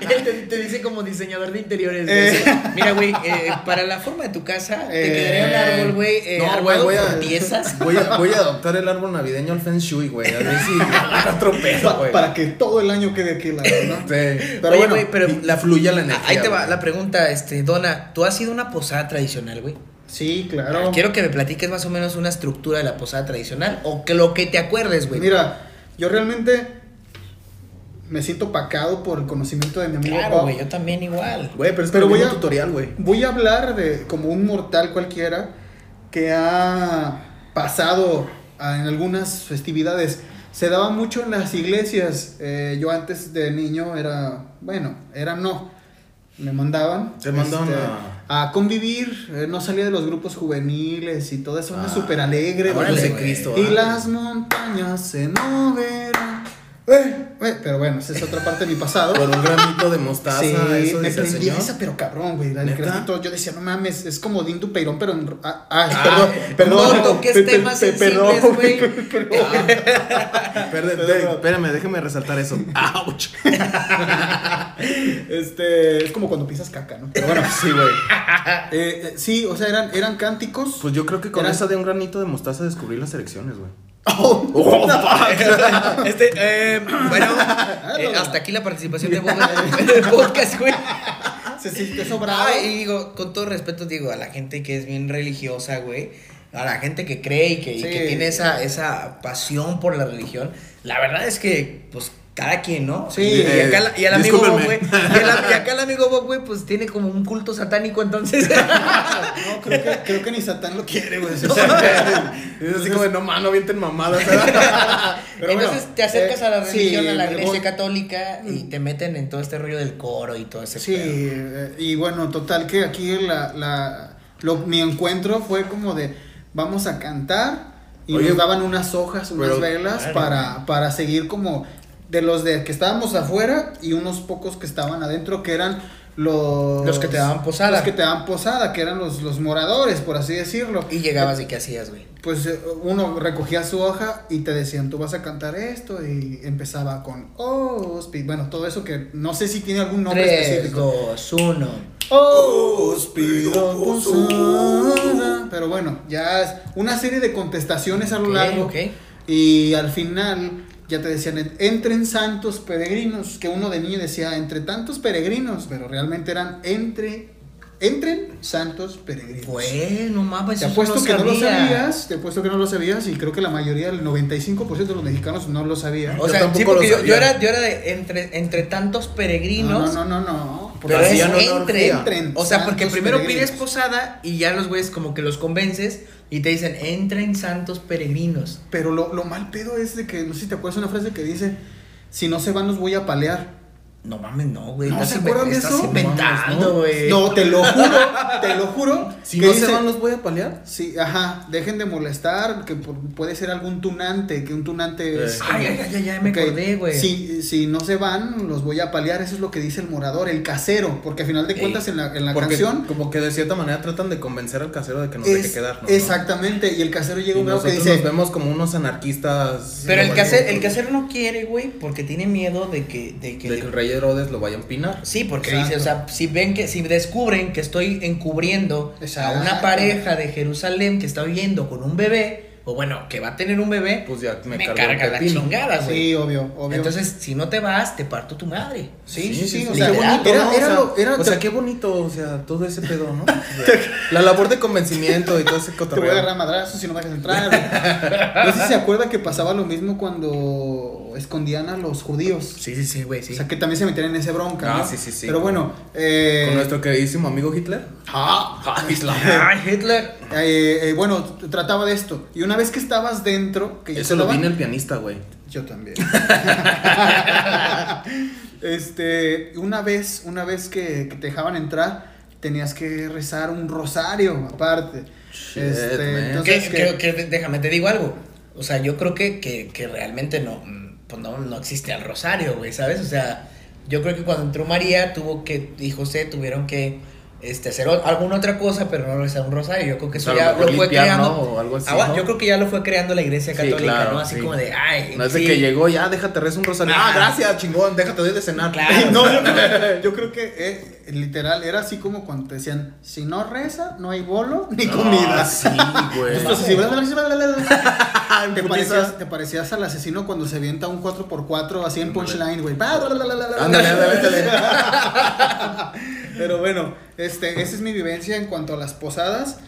Él te, te dice como diseñador de interiores. Eh. Mira, güey, eh, para la forma de tu casa, te Eh. quedaría un árbol, güey, eh, No, güey, voy a, piezas. voy, a, voy a adoptar el árbol navideño al Feng Shui, güey. A ver si Pa- güey. para que todo el año quede aquí la ¿no? Sí. Pero Oye, bueno, güey, pero la fluye la energía. Ahí te va güey. la pregunta, este, Donna, ¿tú has ido a una posada tradicional, güey? Sí, claro. Quiero que me platiques más o menos una estructura de la posada tradicional o que lo que te acuerdes, güey. Mira, yo realmente me siento pacado por el conocimiento de mi amigo Claro, güey, yo también igual. Güey, pero es Pero voy a- un tutorial, güey. Voy a hablar de como un mortal cualquiera que ha pasado a- en algunas festividades. Se daba mucho en las iglesias. Eh, yo antes de niño era, bueno, era no. Me mandaban. Te mandaban este, a- a convivir. eh, no salía de los grupos juveniles y todo eso. Era Ah, súper alegre. órale. Cristo, Y las montañas se moverán. Eh, eh, pero bueno, esa es otra parte de mi pasado. Por un granito de mostaza, Sí, eso me el señor. esa, pero cabrón, güey. ¿Neta? granito, yo decía, no mames, es como Dindu Peirón, pero en. Ah, ah, Ah, perdón, no perdón. toques pe- pe- temas sensibles, güey. espérame, déjeme resaltar eso. ¡Auch! Este, es como cuando pisas caca, ¿no? Pero bueno, Sí, güey. eh, sí, o sea, eran, eran cánticos. Pues yo creo que con esa de un granito de mostaza descubrí las elecciones, güey. Oh, ¡Oh, fuck! Este, eh, bueno, eh, hasta aquí la participación de Bob en el podcast, güey. se sintió sobrado. Y digo, con todo respeto, digo, a la gente que es bien religiosa, güey. A la gente que cree y que, y que tiene esa, esa pasión por la religión. La verdad es que, pues, cada quien, ¿no? Sí. Y, y acá, la- y el amigo Bob, güey. Y, el- y acá el amigo Bob, güey, pues tiene como un culto satánico, entonces. No, creo que, creo que ni Satán lo quiere, güey. Es así como de no mano, vienten mamadas. ¿verdad? Pero entonces bueno, te acercas eh, a la sí, religión, a la iglesia católica y te meten en todo este rollo del coro y todo ese Sí, pedo. eh, y bueno, total que aquí la, la, lo- mi encuentro fue como de vamos a cantar y Oye, nos daban unas hojas, unas pero- velas Claro. para, para seguir como de los de que estábamos afuera y unos pocos que estaban adentro que eran los, Los que te daban posada. Los que te daban posada, que eran los, los moradores, por así decirlo. Y llegabas y qué hacías, güey. Pues eh, uno recogía su hoja y te decían, tú vas a cantar esto y empezaba con, oh, speed. Bueno, todo eso que no sé si tiene algún nombre 3, específico. 2, 1. Oh, posada. Pero bueno, ya es una serie de contestaciones a lo largo. Y al final ya te decían, entren santos peregrinos, que uno de niño decía, entre tantos peregrinos, pero realmente eran entre, entren santos peregrinos. Bueno, mames, Te eso apuesto que no lo sabía. sabías, te apuesto que no lo sabías y creo que la mayoría, el 95% de los mexicanos no lo sabía. O Yo sea, tampoco sí, porque lo yo, sabía. yo era, yo era de entre, entre tantos peregrinos. No, no, no, no. no. Pero Porque es orgía. entren o sea, porque primero peregrinos. pides posada y ya los güeyes como que los convences y te dicen, entren santos peregrinos. Pero lo, lo mal pedo es de que, no sé si te acuerdas una frase que dice, si no se van los voy a palear. No mames, no, güey. ¿No se acuerdan de estás eso? inventando, No güey. No, te lo juro, te lo juro. Si que no dice- se van, los voy a paliar. Sí, ajá, dejen de molestar, que puede ser algún tunante, que un tunante es... Eh. Ay, ay, ay, ay, ya me acordé, güey. Si, si no se van, los voy a paliar, eso es lo que dice el morador, el casero, porque al final de Ey. cuentas en la, en la Porque canción... como que de cierta manera tratan de convencer al casero de que nos deje quedarnos. ¿no? Exactamente, y el casero llega un grado que dice... nos vemos como unos anarquistas. Pero el casero, el casero no quiere, güey, porque tiene miedo de que, de que De le- que el rey Herodes lo vaya a empinar. Sí, porque Exacto. dice, o sea, si ven que, si descubren que estoy encubriendo Exacto. a una pareja de Jerusalén que está viviendo con un bebé, o bueno, que va a tener un bebé, Pues ya me, me, carga la chingada, güey. Sí, obvio, obvio. Entonces, si no te vas, te parto tu madre. Sí, sí, sí, o Qué sea, literal. bonito, era- ¿no? era o sea, lo- era- o sea, qué bonito, o sea, todo ese pedo, ¿no? La labor de convencimiento y todo ese Te voy a cotorreo. agarrar madrazos si no me dejas entrar. No sé si se acuerda que pasaba lo mismo cuando escondían a los judíos. Sí, sí, sí, güey, sí. O sea, que también se metían en ese bronca. Ah, ¿no? sí, sí, sí. Pero bueno, eh, Con nuestro queridísimo amigo Hitler. ah, Ay, Hitler. eh, eh, bueno, trataba de esto. Y una vez que estabas dentro, que Eso lo estaba- vino el pianista, güey. Yo también. este, una vez, una vez que, que te dejaban entrar, tenías que rezar un rosario aparte. Shit, Este, man. entonces, Que- que- que- que- déjame te digo algo. O sea, yo creo que, que, que realmente no, pues no, no existe el rosario, güey, ¿sabes? O sea, yo creo que cuando entró María tuvo que, y José tuvieron que este, hacer o- alguna otra cosa, pero no rezar un rosario. Yo creo que eso O sea, a ya lo fue limpiar, creando. ¿no? O algo así, Ah, ¿no? Yo creo que ya lo fue creando la iglesia Sí, católica, claro, ¿no? Así sí. como de, ay. No es de sí. que llegó, ya, déjate rezar un rosario. Ah. Ah, gracias, chingón, déjate doy de cenar. Claro. No, yo creo, yo creo que eh, literal era así como cuando te decían, si no reza, no hay bolo ni comida. Ah, sí, güey. Entonces, si- te, parecías, te parecías al asesino cuando se avienta un 4x4 así en punchline, güey. Ándale, ándale, ándale. Pero bueno, este, esa es mi vivencia en cuanto a las posadas.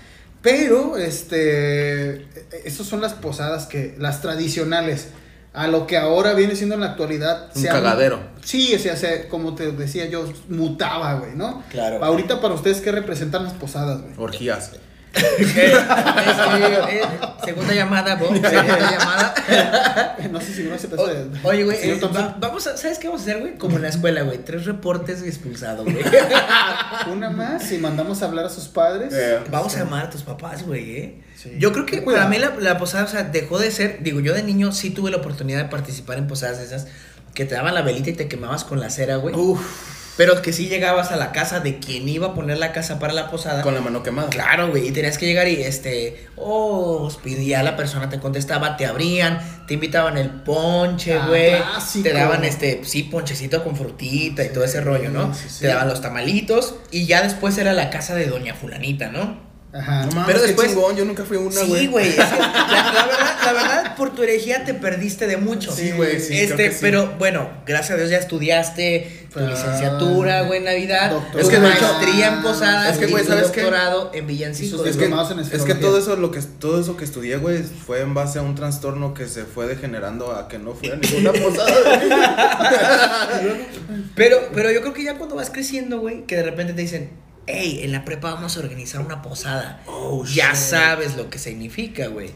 Pero, este, esas son las posadas que, las tradicionales. A lo que ahora viene siendo en la actualidad. Un se ha- cagadero. Sí, o sea, se- como te decía yo, mutaba, güey, ¿no? Claro. Ahorita para ustedes, ¿qué representan las posadas, güey? Orgías. Eh, este, eh, segunda llamada, Bob. Segunda llamada. No sé si no se de- Oye, güey, eh, va- vamos a, ¿sabes qué vamos a hacer, güey? Como en la escuela, güey. Tres reportes y expulsado, güey. Una más y mandamos a hablar a sus padres. Eh. Vamos a llamar a tus papás, güey, ¿eh? Sí. Yo creo que cuidado. para mí la, la posada, o sea, dejó de ser. Digo, yo de niño sí tuve la oportunidad de participar en posadas esas que te daban la velita y te quemabas con la cera, güey. Uf. Pero que sí llegabas a la casa de quien iba a poner la casa para la posada. Con la mano quemada. Claro, güey, y tenías que llegar y este, oh, y ya la persona te contestaba, te abrían, te invitaban el ponche, Ah, güey, clásico. te daban este, sí, ponchecito con frutita y todo ese rollo, ¿no? sí, sí. Te daban los tamalitos y ya después era la casa de doña fulanita, ¿no? Ajá. No mames, Pero qué después- chingón, yo nunca fui a una, güey. Sí, güey, es que la, la verdad, la verdad, por tu herejía te perdiste de mucho. Sí, güey, sí, Este, creo que sí. pero bueno, gracias a Dios ya estudiaste tu Ah, licenciatura, güey, en Navidad, doctor. es Es que que maestría en posadas, es que, güey, ¿sabes doctorado en villancicos. Es que, es que todo eso lo que todo eso que estudié, güey, fue en base a un trastorno que se fue degenerando a que no fui a ninguna posada. Pero, pero yo creo que ya cuando vas creciendo, güey, que de repente te dicen, hey, en la prepa vamos a organizar una posada. Oh, ya shit. sabes lo que significa, güey.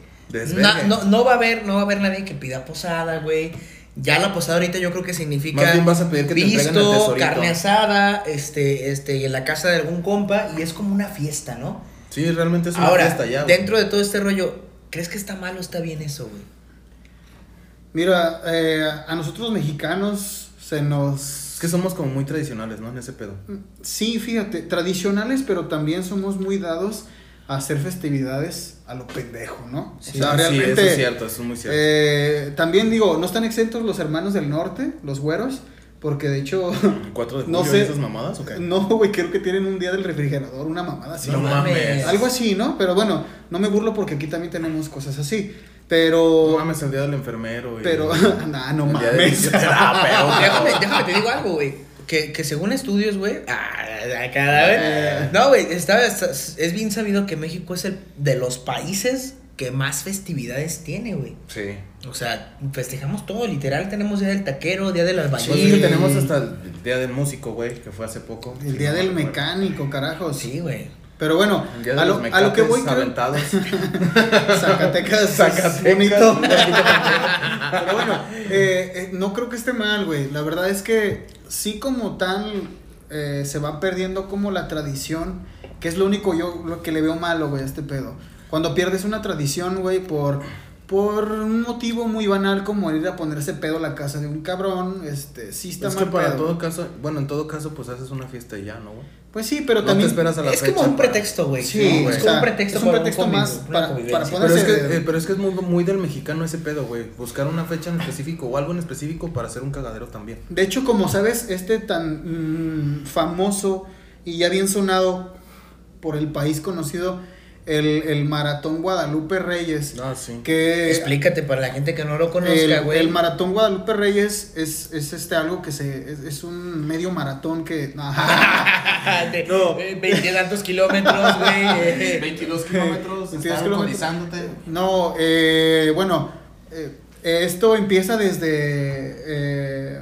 No, no, no va a haber, no va a haber nadie que pida posada, güey. Ya la posada ahorita yo creo que significa Más bien vas a pedir que te pisto, tesorito. carne asada, este, este, en la casa de algún compa y es como una fiesta, ¿no? Sí, realmente es una Ahora, fiesta ya. güey. dentro de todo este rollo, ¿crees que está mal o está bien eso, güey? Mira, eh, a nosotros los mexicanos se nos que somos como muy tradicionales, ¿no? En ese pedo. Sí, fíjate, tradicionales, pero también somos muy dados a hacer festividades a lo pendejo, ¿no? Sí, eso es cierto, eso es muy cierto. Eh, también digo, no están exentos los hermanos del norte, los güeros, porque de hecho. ¿Cuatro de julio no sé, esas mamadas o qué? No, güey, creo que tienen un día del refrigerador, una mamada así. No mames. Algo así, ¿no? Pero bueno, no me burlo porque aquí también tenemos cosas así. Pero. No mames, el día del enfermero. Pero. nah, no mames. ah, pero, déjame, déjame, te digo algo, güey. Que, que según estudios, güey. Ah, cada vez. Eh. No, güey, es bien sabido que México es el de los países que más festividades tiene, güey. Sí. O sea, festejamos todo, literal, tenemos Día del Taquero, Día de las Bañeras. Sí, tenemos hasta el Día del Músico, güey, que fue hace poco. El Día del Mecánico, carajo. Sí, güey. Pero bueno, a lo, a lo, que voy aventados. Zacatecas, Zacatecas. bonito. Pero bueno, eh, eh, no creo que esté mal, güey. La verdad es que sí como tal eh, se va perdiendo como la tradición, que es lo único yo lo que le veo malo, güey, a este pedo. Cuando pierdes una tradición, güey, por, por un motivo muy banal como ir a ponerse pedo a la casa de un cabrón, este, sí está es que para todo caso, bueno, en todo caso, pues haces una fiesta y ya, ¿no, güey? Pues sí, pero también. esperas a la es como un pretexto, güey. Sí, es como un pretexto, es un pretexto más para, para pero es, que, eh, pero es que es muy, muy del mexicano ese pedo, güey. Buscar una fecha en específico o algo en específico para hacer un cagadero también. De hecho, como sabes, este tan mm, famoso y ya bien sonado por el país conocido el, el Maratón Guadalupe Reyes. Ah, sí. Que Explícate para la gente que no lo conozca, güey. El, Maratón Guadalupe Reyes es, es este algo que se. Es, un medio maratón que. de, no. 20 tantos kilómetros, güey. 22 kilómetros. No, eh, bueno. Eh, esto empieza desde. Eh,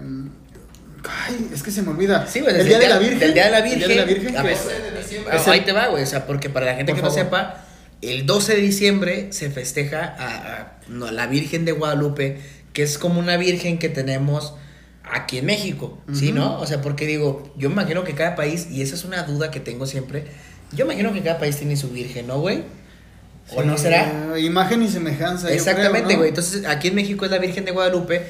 Ay, es que se me olvida. Sí, güey, el día de la Virgen. El día de la Virgen. El día de la Virgen. ahí te va, güey. O sea, porque para la gente que no sepa, el 12 de diciembre se festeja a, la Virgen de Guadalupe, que es como una virgen que tenemos aquí en México, ¿sí, no? O sea, porque digo, yo imagino que cada país, y esa es una duda que tengo siempre, yo imagino que cada país tiene su virgen, ¿no, güey? ¿O no será? Imagen y semejanza. Exactamente, güey. Entonces, aquí en México es la Virgen de Guadalupe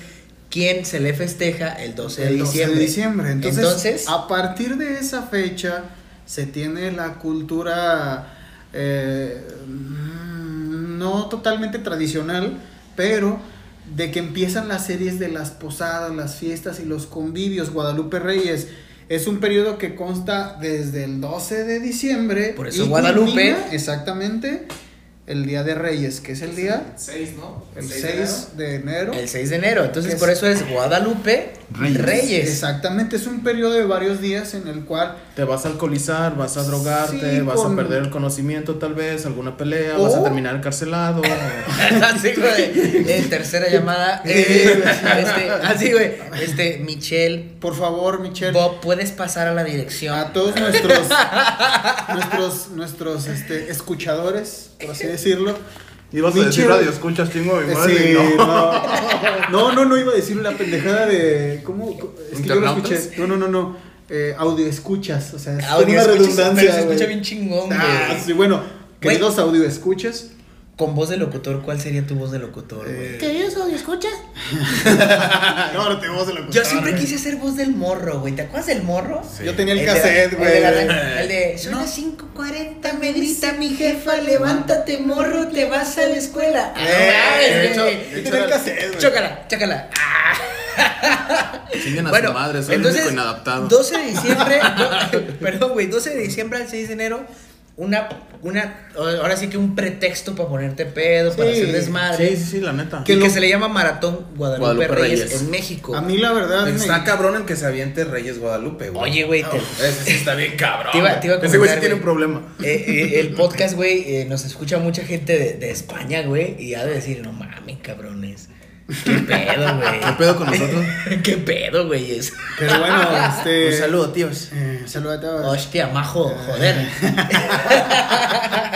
¿Quién se le festeja el 12 de diciembre. de diciembre. Entonces, a partir de esa fecha se tiene la cultura eh, no totalmente tradicional, pero de que empiezan las series de las posadas, las fiestas y los convivios. Guadalupe Reyes es un periodo que consta desde el 12 de diciembre. Por eso Guadalupe. exactamente el Día de Reyes, que es el día... 6, ¿no? El 6, de, enero. El 6 de enero. Entonces, por eso es Guadalupe Reyes. Exactamente, es un periodo de varios días en el cual... Te vas a alcoholizar, vas a drogarte, vas a perder el conocimiento tal vez, alguna pelea, vas a terminar encarcelado. así, güey. En tercera llamada. Eh, este, así, güey. Este, Michelle. Por favor, Michelle. Bob, ¿puedes pasar a la dirección? A todos nuestros... nuestros, nuestros, este, escuchadores, por así decirlo. Ibas a decir radio, escuchas chingo mi madre. Sí, no. no. no, no, iba a decir una pendejada de. ¿Cómo? Es que yo lo escuché. No, no, no, no. Eh, audio escuchas, o sea, es audio una redundancia. Pero se escucha bien chingón, ah, sí, bueno, queridos audio escuchas. Con voz de locutor, ¿cuál sería tu voz de locutor, eh... ¿Queridos audio escuchas? no, no tengo voz de locutor. Yo siempre quise ser voz del morro, güey. ¿Te acuerdas del morro? Sí. Yo tenía el, cassette, güey. El, de, son las 5.40, me grita mi jefa, levántate, morro, te vas a la escuela. Eh, yo tenía el cassette, güey. Chócala, chócala. Siguen a bueno, su madre, soy entonces, el único inadaptado. 12 de diciembre, perdón, güey, 12 de diciembre al 6 de enero una, una, ahora sí que un pretexto para ponerte pedo, para hacer desmadre. Sí, sí, sí, la neta. Que, que se le llama Maratón Guadalupe, Reyes, en México. A mí la verdad. Está cabrón el que se aviente Reyes Guadalupe, güey. Oye, güey. ese sí está bien cabrón. Te iba, te iba ese güey sí tiene un problema. Eh, eh, el podcast, güey, eh, nos escucha mucha gente de, de España, güey, y ha de decir, no mames, cabrones. ¿Qué pedo, güey? ¿Qué pedo con nosotros? ¿Qué pedo, güey? Pero bueno, este. Un saludo, tíos. Eh, saludo a todos. Hostia, majo, joder.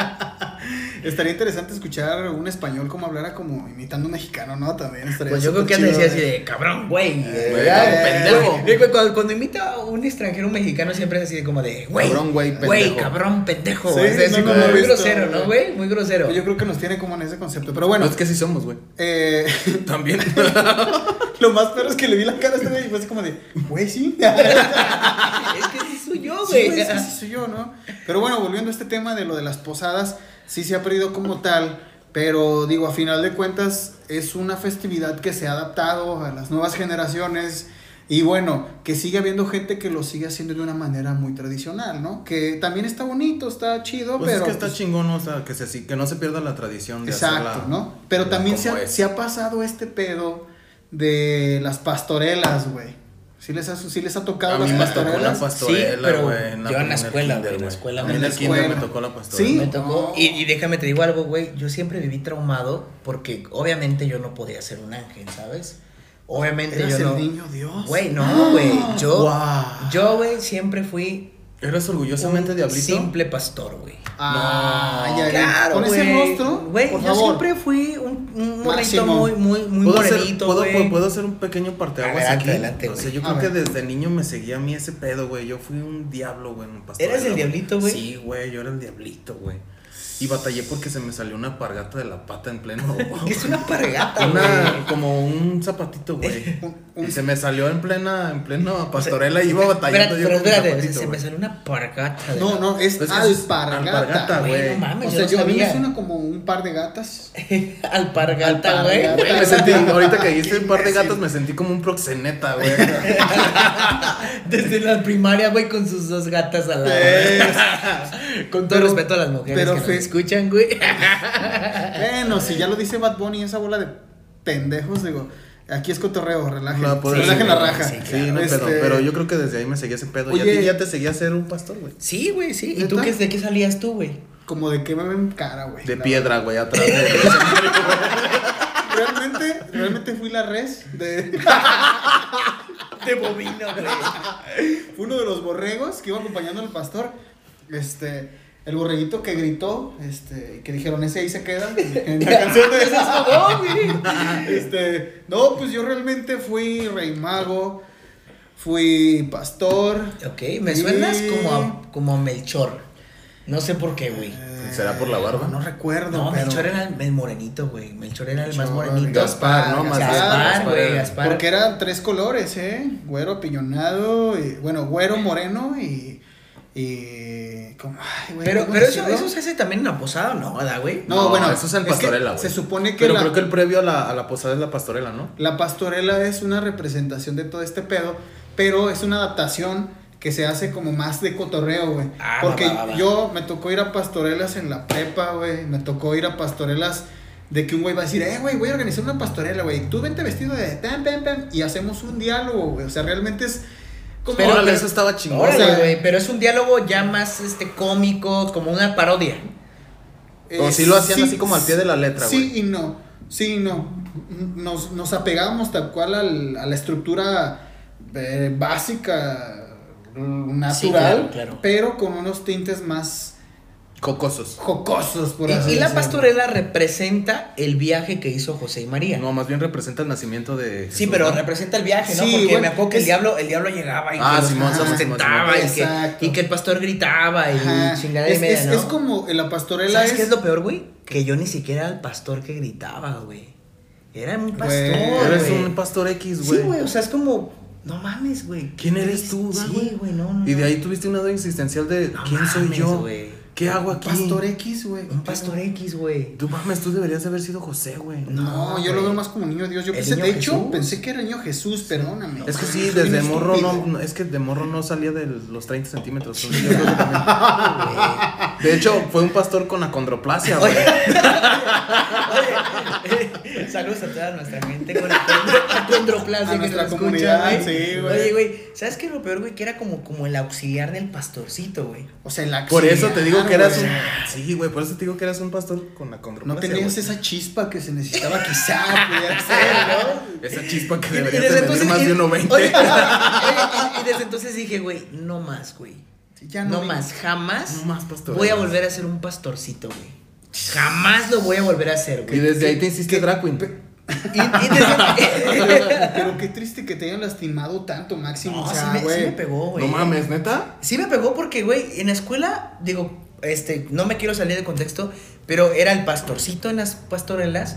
Estaría interesante escuchar un español como hablara como imitando un mexicano, ¿no? También estaría Pues yo creo que él decía así eh. de cabrón, güey. Güey, eh, pendejo. güey, güey, Cuando, cuando imita a un extranjero un mexicano siempre es así de como de güey. Cabrón, güey, Güey, pendejo. cabrón, pendejo. Sí, es así no, no como he muy visto, grosero, ¿no, güey? Muy grosero. Yo creo que nos tiene como en ese concepto. Pero bueno, No, es que sí somos, güey. eh, También. lo más peor es que le vi la cara a este güey y fue así como de, güey, sí. es que sí yo, Sí, güey. soy yo, ¿no? Pero bueno, volviendo a este tema de lo de las posadas, sí se ha perdido como tal, pero digo, a final de cuentas es una festividad que se ha adaptado a las nuevas generaciones y bueno, que sigue habiendo gente que lo sigue haciendo de una manera muy tradicional, ¿no? Que también está bonito, está chido, Pues pero... es que está pues, chingón, o sea, que, se, que no se pierda la tradición de Exacto, hacerla ¿no? Pero también se ha, se ha pasado este pedo de las pastorelas, güey. ¿Sí les ha, sí les ha tocado A las mí me tocó la pastorela, Sí, pero güey. yo en la escuela, güey, en la escuela A me mí en tocó. kinder me Escuela. tocó la pastorela. Sí. Me tocó. Y, y déjame te digo algo, güey. Yo siempre viví traumado porque obviamente yo no podía ser un ángel, ¿sabes? Obviamente Eras yo el no. niño Dios. Güey, no, güey. Yo, yo, güey, siempre fui ¿Eres orgullosamente un diablito? simple pastor, güey. Ah, No, ya. Claro, Con ese rostro, Güey, yo favor. siempre fui un, un Máximo. muy, muy, muy ¿Puedo hacer, morenito, puedo, güey. puedo hacer un pequeño parteaguas aquí? adelante, o sea, yo A creo que desde niño me seguía a mí ese pedo, güey. Yo fui un diablo, güey, en pastorela. ¿Eres el diablito, güey? Sí, güey, yo era el diablito, güey. Y batallé porque se me salió una pargata de la pata en pleno. Es una pargata, Una, como un zapatito, güey. Y se me salió en plena, en pleno pastorela y iba batallando yo pero con mi espérate, zapatito, se me salió una pargata. de No, la- no, es Pues es es alpargata. alpargata, Güey, güey. no mames, O yo sea, no yo a mí me sabía. suena como un par de gatas. Alpargata, güey. Alpargata. Güey, me sentí, ahorita que dijiste un par de Sí. gatos, me sentí como un proxeneta, güey. Desde la primaria, güey, con sus dos gatas al lado. Con todo Pero- respeto a las mujeres pero que nos escuchan, güey. Bueno, si ya lo dice Bad Bunny, esa bola de pendejos, digo, aquí es cotorreo, relajen, No, pues, relajen sí, la raja. sí, Sí, no, Este, pero, pero yo creo que desde ahí me seguía ese pedo. y a Oye. ti ya te seguía ser un pastor, güey. Sí, güey, sí. ¿Y tú qué, de qué salías tú, güey? Como de que me ven cara, güey. De piedra, güey, atrás de. Realmente, realmente fui la res de. De bovino, güey. Fue uno de los borregos que iba acompañando al pastor. Este, el borreguito que gritó, este, que dijeron, ese ahí se queda. En la canción de esas. No, güey. Este, no, pues yo realmente fui rey mago, fui pastor. Ok, me suenas como a, como a Melchor. No sé por qué, güey. ¿Será por la barba? No, recuerdo. No, pero- Melchor era el, morenito, güey. Melchor era el más morenito. Gaspar, ¿no? Más Gaspar, güey. Gaspar. Porque eran tres colores, ¿eh? Güero apiñonado, y, bueno, güero moreno y. y como, ay, güey, Pero, ¿cómo pero eso, eso se hace también en la posada, ¿no? ¿Verdad, güey? No, No, bueno, eso es el pastorela, güey. Se supone que Pero la, creo que el previo a la, a la posada es la pastorela, ¿no? la pastorela es una representación de todo este pedo, pero es una adaptación que se hace como más de cotorreo, güey. Ah, Porque va, va, va. yo me tocó ir a pastorelas en la prepa, güey. Me tocó ir a pastorelas de que un güey va a decir, eh, güey, voy a organizar una pastorela, güey. Tú vente vestido de pam, pam, pam, y hacemos un diálogo, güey. O sea, realmente es como... Pero- pero- eso estaba chingón. o sea- güey, pero es un diálogo ya más este cómico, como una parodia. O si lo hacían así como al pie de la letra, Sí güey. y no, sí y no. Nos, nos apegamos tal cual al- a la estructura eh, básica, natural, Sí, claro, claro. pero con unos tintes más Cocosos. jocosos, por Y, así y la pastorela representa el viaje que hizo José y María. No, más bien representa el nacimiento de. Sí, pero ¿no? representa el viaje, ¿no? Sí, Porque bueno, me acuerdo que el diablo, el diablo llegaba y Ah, que los Simón, Simón, y, que, y que el pastor gritaba y Ajá. chingada y es, media, es- ¿no? es como en la pastorela ¿Sabes es, qué es lo peor, güey? Que yo ni siquiera era el pastor que gritaba, güey. Era un pastor, Güey, Eres un pastor X, Sí, güey. güey, o sea, es como, no mames, güey. ¿Quién eres tú, Sí, güey? güey, no, no. Y de ahí tuviste una duda existencial de No ¿quién soy yo? güey. ¿Qué hago aquí? pastor X, güey. Un pastor X, güey. Tú mames, tú deberías de haber sido José, güey. No, No, yo lo güey. veo más como niño Dios. Yo ¿El pensé, de hecho, Jesús? pensé que era niño Jesús, perdóname. Es que sí, desde morro estúpido. no, es que de morro no salía de los 30 centímetros. entonces yo creo que también- De hecho, fue un pastor con acondroplasia, güey. Oye, saludos a toda nuestra gente con acondroplasia A que nuestra nos comunidad, escucha, güey. sí, güey. Oye, güey, ¿sabes qué es lo peor, güey? Que era como, como el auxiliar del pastorcito, güey. O sea, el Por eso te digo que eras un. Sí, güey, por eso te digo que eras un pastor con No acondroplasia. tenías güey. esa chispa que se necesitaba quizá pudiera ser, ¿no? Esa chispa que debería tener entonces- más y- de 1.20. oye, oye, y, y desde entonces dije, güey, no más, güey. Ya No más, jamás No más voy a volver a ser un pastorcito, güey. Jamás lo voy a volver a hacer, Y güey. desde ahí te hiciste drag queen. Y- y desde- Pero qué triste que te hayan lastimado tanto, Máximo. No, o sí me, sí me pegó, güey. No mames, neta. Sí me pegó porque, güey, en la escuela, digo, este, no me quiero salir de contexto, pero era el pastorcito en las pastorelas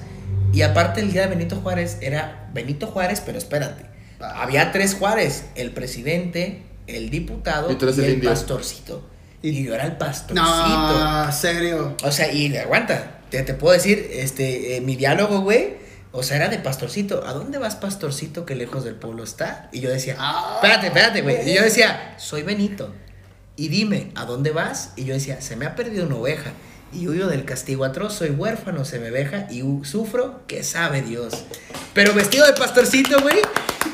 y aparte el día de Benito Juárez era Benito Juárez, pero espérate, Ah. había tres Juárez, el presidente, el diputado Y tú eres el pastorcito. Y- Y, yo era el pastorcito. No, serio. O sea, y aguanta, te, te puedo decir, este, eh, mi diálogo, güey, o sea, era de pastorcito. ¿A dónde vas, pastorcito, que lejos del pueblo está? Y yo decía, Ah. espérate, espérate, güey. Y yo decía, soy Benito. Y dime, ¿a dónde vas? Y yo decía, se me ha perdido una oveja. Y huyo del castigo atroz, soy huérfano, se me veja y sufro, que sabe Dios. Pero vestido de pastorcito, güey.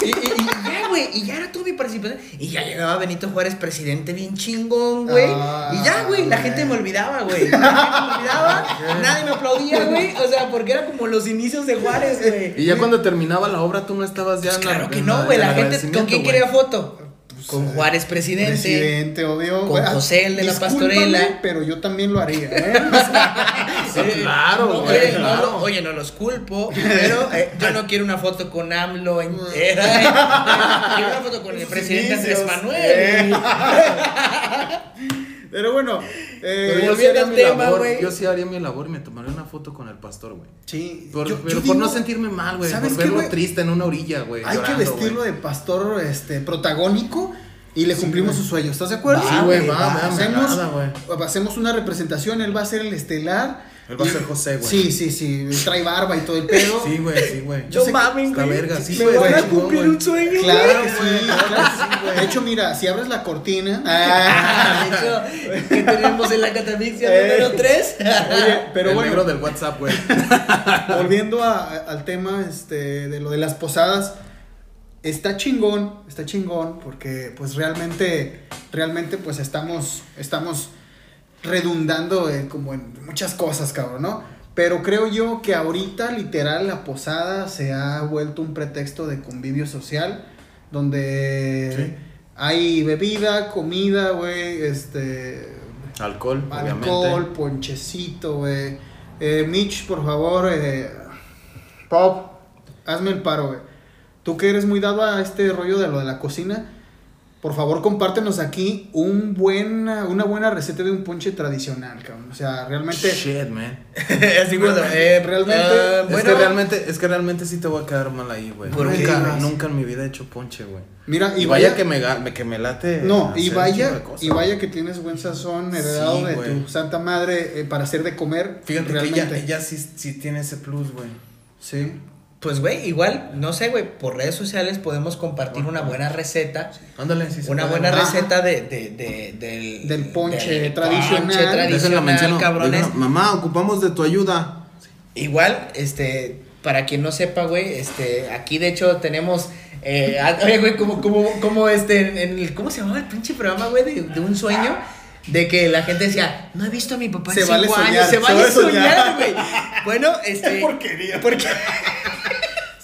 Y, y- y güey, y ya era todo mi participación. Y ya llegaba Benito Juárez, presidente bien chingón, güey. Ah, y ya, güey, la gente me olvidaba, güey. La gente me olvidaba, nadie me aplaudía, güey. O sea, porque era como los inicios de Juárez, güey. Y ya cuando terminaba la obra, tú no estabas ya Pues en la- claro que no, güey. La gente, ¿con quién quería foto? Con Juárez presidente. Presidente, obvio. Con. Ah, José, el de la pastorela. Pero yo también lo haría, ¿eh? O sea, Sí, claro, No, güey, claro. no, oye, no los culpo, pero eh, yo no quiero una foto con AMLO en, eh, quiero una foto con el presidente Andrés. Manuel. Pero bueno, eh, Pero yo sí haría mi tema, labor, yo sí haría mi labor y me tomaría una foto con el pastor, güey. sí. Por, yo- pero yo por no sentirme mal, güey. ¿sabes Por verlo triste en una orilla, güey. Hay que vestirlo de pastor este, protagónico y le cumplimos su sueño. ¿Estás de acuerdo? Sí, güey, va, va, me hacemos, güey. hacemos una representación, él va a ser el estelar. Él va a ser José, güey. Sí, sí, sí. Trae barba y todo el pedo. Sí, güey, sí, güey. Yo que está güey. verga, sí, me güey, van a cumplir un sueño, Claro güey. que sí, claro que sí, güey. De hecho, mira, si abres la cortina. Ah, de hecho, ¿qué tenemos en la catafixia Eh. número 3? Oye, pero el bueno, negro del WhatsApp, güey. volviendo a- a- al tema este, de lo de las posadas, está chingón, está chingón, porque pues realmente, realmente pues estamos, estamos redundando en, como en muchas cosas, cabrón, ¿no? Pero creo yo que ahorita literal la posada se ha vuelto un pretexto de convivio social, donde Sí. hay bebida, comida, güey, este, Alcohol, obviamente. Alcohol, ponchecito, güey. Eh, Mitch, por favor, eh, Pop, hazme el paro, güey. Tú que eres muy dado a este rollo de lo de la cocina, por favor, compártenos aquí un buena, una buena receta de un ponche tradicional, cabrón. O sea, realmente. Shit, man. Así cuando, eh, Realmente, eh, es bueno, que realmente, es que realmente sí te voy a quedar mal ahí, güey. Nunca, nunca en mi vida he hecho ponche, güey. Mira, Y, vaya, que me, que me late. No, y vaya, y güey. vaya que tienes buen sazón heredado Sí, de güey. tu santa madre eh, para hacer de comer. Fíjate que realmente. ella, ella sí, sí tiene ese plus, güey. Sí. Pues, güey, igual, no sé, güey, por redes sociales podemos compartir una buena receta. Ándale, sí Una buena. Ajá. receta de, de, de- del, Del ponche del tradicional. ponche tradicional, menciono. cabrones. Digo, Mamá, ocupamos de tu ayuda. Igual, este, para quien no sepa, güey, este, aquí de hecho tenemos, eh, a- oye, güey, como, como, como este, en, en el, ¿cómo se llamaba el pinche programa, güey, de, de un sueño? De que la gente decía, no he visto a mi papá en Se cinco vale años, soñar, se se vale soñar. güey. Bueno, este. Qué porquería. Porque,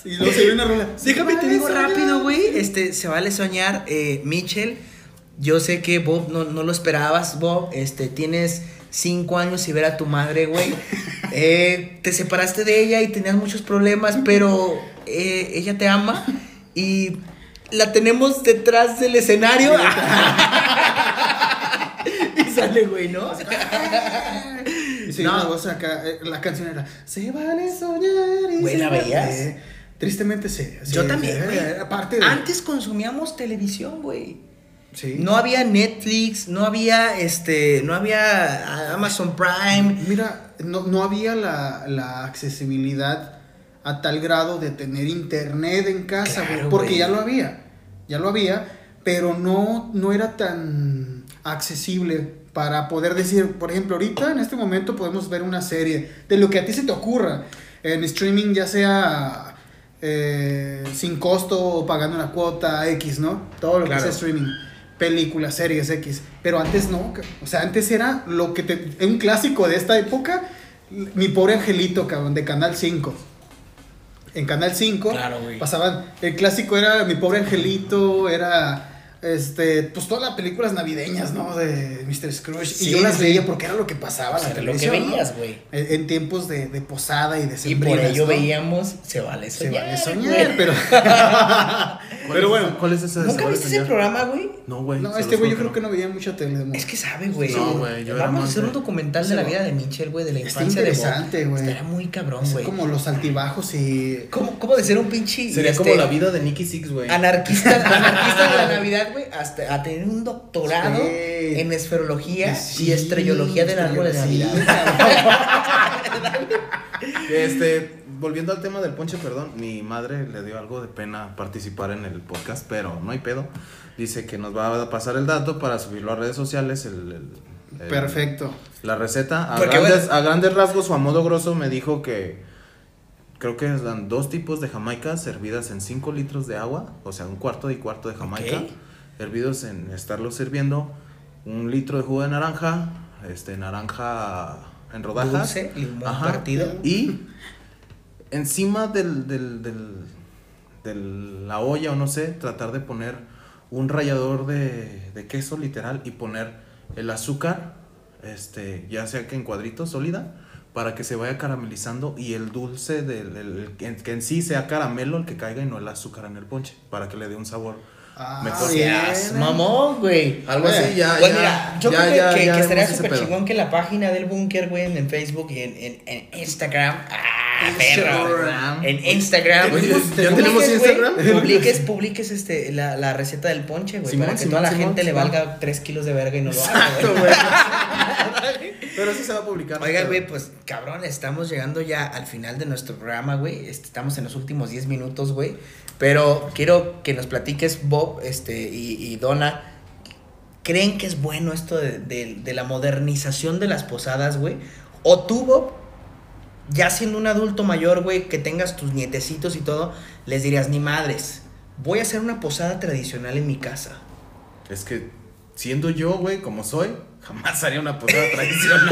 Y luego se ve una rola. déjame te Vale digo soñar. rápido, güey, este, se vale soñar, eh, Mitchell, yo sé que Bob no, no lo esperabas, Bob, este, tienes cinco años y ver a tu madre, güey. Eh, te separaste de ella y tenías muchos problemas, pero eh, ella te ama y la tenemos detrás del escenario. y sale, güey, ¿no? Y No. una voz acá, eh, la canción era Se vale soñar y Güey, ¿la vale". veías? Tristemente sí. sí, Yo también, eh, güey. Aparte de. Antes consumíamos televisión, güey. Sí. No había Netflix, no había este, no había Amazon Prime. Mira, no, no había la, la accesibilidad a tal grado de tener internet en casa, Claro, porque güey. ya lo había. Ya lo había, pero no, no era tan accesible para poder decir, por ejemplo, ahorita en este momento podemos ver una serie de lo que a ti se te ocurra en streaming, ya sea eh, sin costo o pagando una cuota X, ¿no? Todo lo Claro. que sea streaming. Películas, series X. Pero antes no. O sea, antes era lo que te. Un clásico de esta época. Mi pobre angelito, cabrón, de Canal 5. En Canal 5 Claro, güey. pasaban. El clásico era Mi pobre angelito, era este, pues todas las películas navideñas, ¿no? De Mr. Scrooge. Sí, y yo las sí. veía porque era lo que pasaba en la Era lo que televisión. ¿no? veías, güey. En, en tiempos de, de posada y de Y por ello ¿no? veíamos Se vale Se soñar. vale güey. soñar, pero. ¿Cuál pero es- bueno. ¿Cuál es ese de ¿Nunca viste ese programa, güey? No, güey. No, se este güey yo creo que no veía mucha tele. Es que sabe, güey. No, güey, Vamos a hacer un documental de la vida de Mitchell, güey, de la infancia de interesante, güey. Estaría muy cabrón, Es güey. como los altibajos y. ¿Cómo, ¿Cómo de ser un pinche Sería este, como la vida de Nicky Six, güey. anarquista, anarquista de la Navidad, güey, hasta a tener un doctorado Sí. en esferología Sí, y estrellología del árbol de sí, Navidad. Este, volviendo al tema del ponche, perdón, mi madre le dio algo de pena participar en el podcast, pero no hay pedo. Dice que nos va a pasar el dato para subirlo a redes sociales. El, el- el- Perfecto. La receta. A grandes, bueno- a grandes rasgos o a modo grosso me dijo que creo que dan dos tipos de jamaica servidas en 5 litros de agua, o sea, un cuarto y cuarto de jamaica. Hervidos en estarlo sirviendo, un litro de jugo de naranja, este naranja en rodajas, Dulce, limón partido. y encima del, del, del, de la olla o no sé, tratar de poner un rallador de, de queso literal y poner el azúcar, este, ya sea que en cuadritos sólida, para que se vaya caramelizando y el dulce del el- que en sí sea caramelo el que caiga y no el azúcar en el ponche, para que le dé un sabor Ah, mejor. Seas mamón, güey. Algo así, ya, Pues ya, mira, yo ya, creo que, ya, que- estaría súper chingón que la página del búnker, güey, en, en Facebook y en, en, en Instagram. ¡Ah, perro! En Instagram. Oye, ¿ya tenemos Instagram? Publiques, publiques este, la, la receta del ponche, güey. Para que Simón, toda la Simón, gente le valga 3 kilos de verga y no lo haga, Exacto, güey. güey. Pero eso se va a publicar. Oiga, güey, pues cabrón, estamos llegando ya al final de nuestro programa, güey. Este, Estamos en los últimos 10 minutos, güey. Pero quiero que nos platiques, Bob este, y, y Donna. ¿Creen que es bueno esto de, de- de la modernización de las posadas, güey? O tú, Bob, ya siendo un adulto mayor, güey, que tengas tus nietecitos y todo, les dirías, ni madres, voy a hacer una posada tradicional en mi casa. Es que siendo yo, güey, como soy, jamás haría una posada tradicional.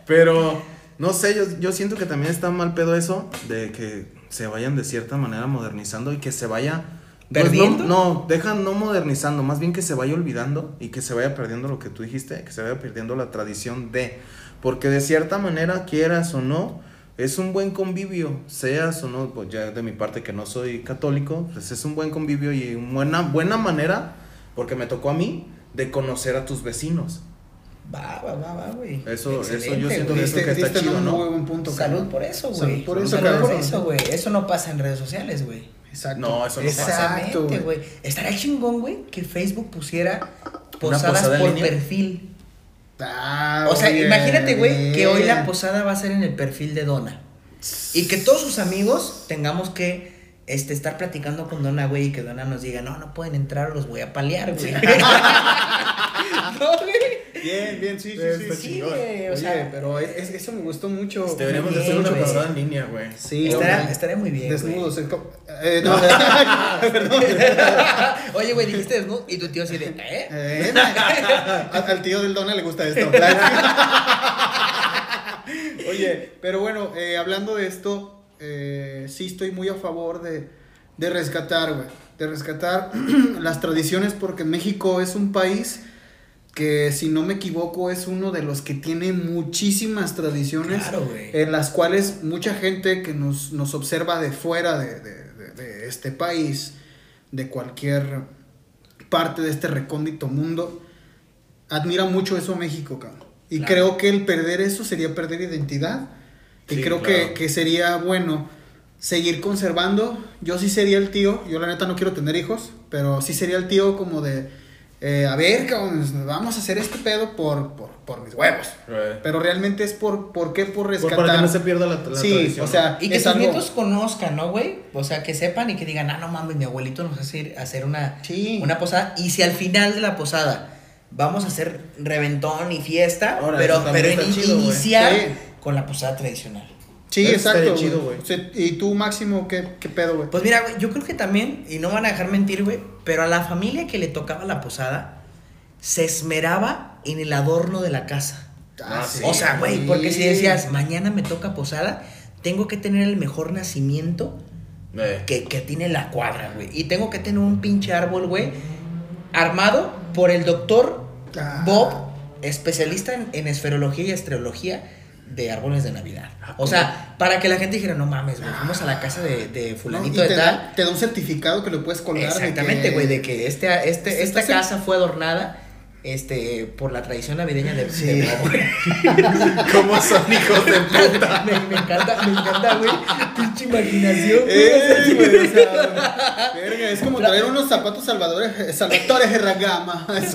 Pero, no sé, yo, yo siento que también está mal pedo eso de que se vayan de cierta manera modernizando y que se vaya... pues, ¿Perdiendo? no, no, dejan no modernizando, más bien que se vaya olvidando y que se vaya perdiendo lo que tú dijiste, que se vaya perdiendo la tradición de... Porque de cierta manera, quieras o no, es un buen convivio, seas o no, pues ya de mi parte que no soy católico, pues es un buen convivio y una buena, buena manera, porque me tocó a mí, de conocer a tus vecinos. Va, va, va, va, güey. Eso- eso yo siento que eso Diste- está chido, un ¿no? muy buen punto. Salud cabrón. por eso, Salud güey. por eso, Salud por eso, güey. Eso no pasa en redes sociales, güey. Exacto. No, eso no pasa. Exactamente, güey. güey. Estaría chingón, güey, que Facebook pusiera posadas posada por perfil. Ah, O sea, imagínate, güey, que hoy la posada va a ser en el perfil de Donna. Y que todos sus amigos tengamos que este, estar platicando con Donna, güey, y que Donna nos diga, no, no pueden entrar, los voy a palear, güey. no, güey. Bien, bien, sí, sí, sí. Sí, chingón. güey, o Oye, sea, pero es- eso me gustó mucho. Deberíamos de hacer una güey. posada en línea, güey. Sí, estaría, hombre. estaría muy bien. Desnudos. es como- eh, no, perdón. Oye, güey, dijiste desnudo y tu tío así de, ¿eh? Eh, al, al tío del Dona le gusta esto. Oye, pero bueno, eh, hablando de esto, eh, sí estoy muy a favor de, de rescatar, güey. De rescatar las tradiciones porque México es un país que, si no me equivoco, es uno de los que tiene muchísimas tradiciones Claro, en las cuales mucha gente que nos, nos observa de fuera de, de- de- de este país, de cualquier parte de este recóndito mundo, admira mucho eso a México, cabrón. Y Claro. creo que el perder eso sería perder identidad. Y creo claro. que, que sería bueno seguir conservando. Yo sí sería el tío, yo la neta no quiero tener hijos, pero sí sería el tío como de, eh, a ver, cabrón, vamos a hacer este pedo por, por, por mis huevos. Pero realmente es por, ¿por qué? Por Por- rescatar. para que no se pierda la, la sí, tradición. o sea, Y que sus algo- nietos conozcan, ¿no, güey? O sea, que sepan y que digan, ah, no mames, mi abuelito nos hace ir a hacer una, Sí. una posada. Y si al final de la posada vamos a hacer reventón y fiesta, Ahora, pero, pero in- chido, güey. iniciar Sí. con la posada tradicional. Sí, Eso exacto. estaría chido, güey. güey. O sea, y tú, Máximo, ¿qué, qué pedo, güey? Pues mira, güey, yo creo que también, y no van a dejar mentir, güey, pero a la familia que le tocaba la posada, se esmeraba en el adorno de la casa. Ah, sí. o sea, güey, porque si decías, mañana me toca posada, tengo que tener el mejor nacimiento Eh. que, que tiene la cuadra, güey. Y tengo que tener un pinche árbol, güey, armado por el doctor Ah. Bob, especialista en, en esferología y astrología de árboles de Navidad. Ah, O sea, para que la gente dijera, no mames, güey, fuimos a la casa de, de ¿no? fulanito de tal. da, te da un certificado que lo puedes colgar. Exactamente, güey, de que este, este, esta casa fue adornada este, por la tradición navideña de, Sí. de. ¿Cómo son hijos de puta? me, me encanta, me encanta, güey. Pinche imaginación, güey. Eh, güey, o sea, verga, es como traer unos zapatos salvadores, salvatores de ragama. Es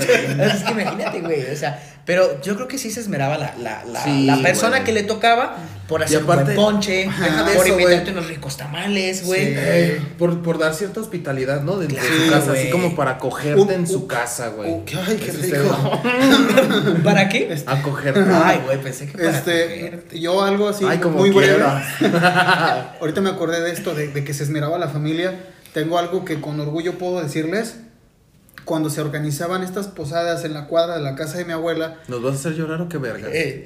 que imagínate, güey. O sea, pero yo creo que sí se esmeraba la, la, la, Sí, la persona güey. que le tocaba por hacer aparte- un buen ponche, por eso, invitarte güey. unos ricos tamales, güey. Sí. Eh, por, por dar cierta hospitalidad, ¿no? De, de su casa, güey. así como para acogerte Un- en su casa, güey. un- ay, qué rico. ¿Para qué? Acogerte. Ay, güey, pensé que para Este, yo algo así Ay, como muy breve. Ahorita me acordé de esto, de, de que se esmeraba la familia. Tengo algo que con orgullo puedo decirles. Cuando se organizaban estas posadas en la cuadra de la casa de mi abuela, ¿Nos vas a hacer llorar o qué verga? Eh,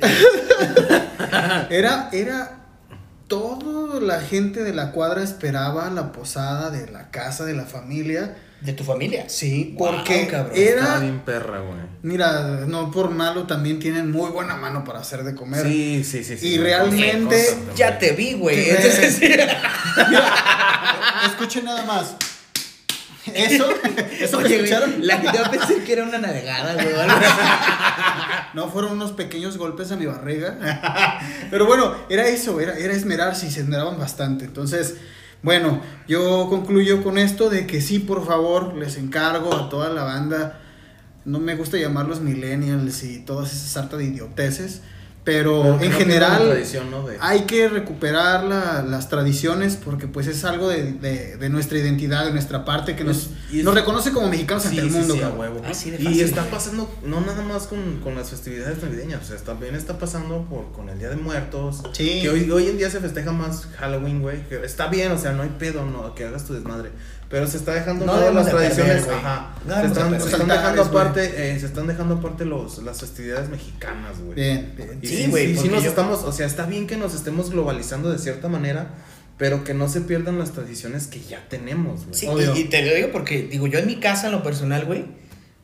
era, era toda la gente de la cuadra esperaba la posada de la casa de la familia. De tu familia. Sí, Wow, porque cabrón, Estaba era, bien perra, güey. mira, no por malo también tienen muy buena mano para hacer de comer. Sí, sí, sí, sí. Y realmente- Ya te vi, güey. Entonces, sí. Escuchen nada más. Eso, eso que Oye, güey, escucharon. la gente va a pensar que era una navegada, güey. No, fueron unos pequeños golpes a mi barriga. Pero bueno, era eso, era, era esmerarse y se esmeraban bastante. Entonces, bueno, yo concluyo con esto de que sí, por favor, les encargo a toda la banda. No me gusta llamarlos millennials y todas esas sartas de idioteces. Pero, en general, tradición, ¿no? De- hay que recuperar la- las tradiciones porque pues es algo de, de- de nuestra identidad, de nuestra parte que nos, nos reconoce como mexicanos ante el mundo. sí, huevo. Así de y está pasando, no nada más con, con las festividades navideñas, o sea, también está pasando por, con el Día de Muertos. Sí. Que hoy, hoy en día se festeja más Halloween, güey. Está bien, o sea, no hay pedo, no, que hagas tu desmadre. Pero se está dejando No las de tradiciones, perder, güey. ajá. No se de están, se dejando aparte, eh, se están dejando aparte los, las festividades mexicanas, güey. Bien, bien. Y Sí, güey, sí, sí porque nos yo- estamos, o sea, está bien que nos estemos globalizando de cierta manera, pero que no se pierdan las tradiciones que ya tenemos, güey. Sí, Obvio. y, y te lo digo porque, digo, yo en mi casa, en lo personal, güey,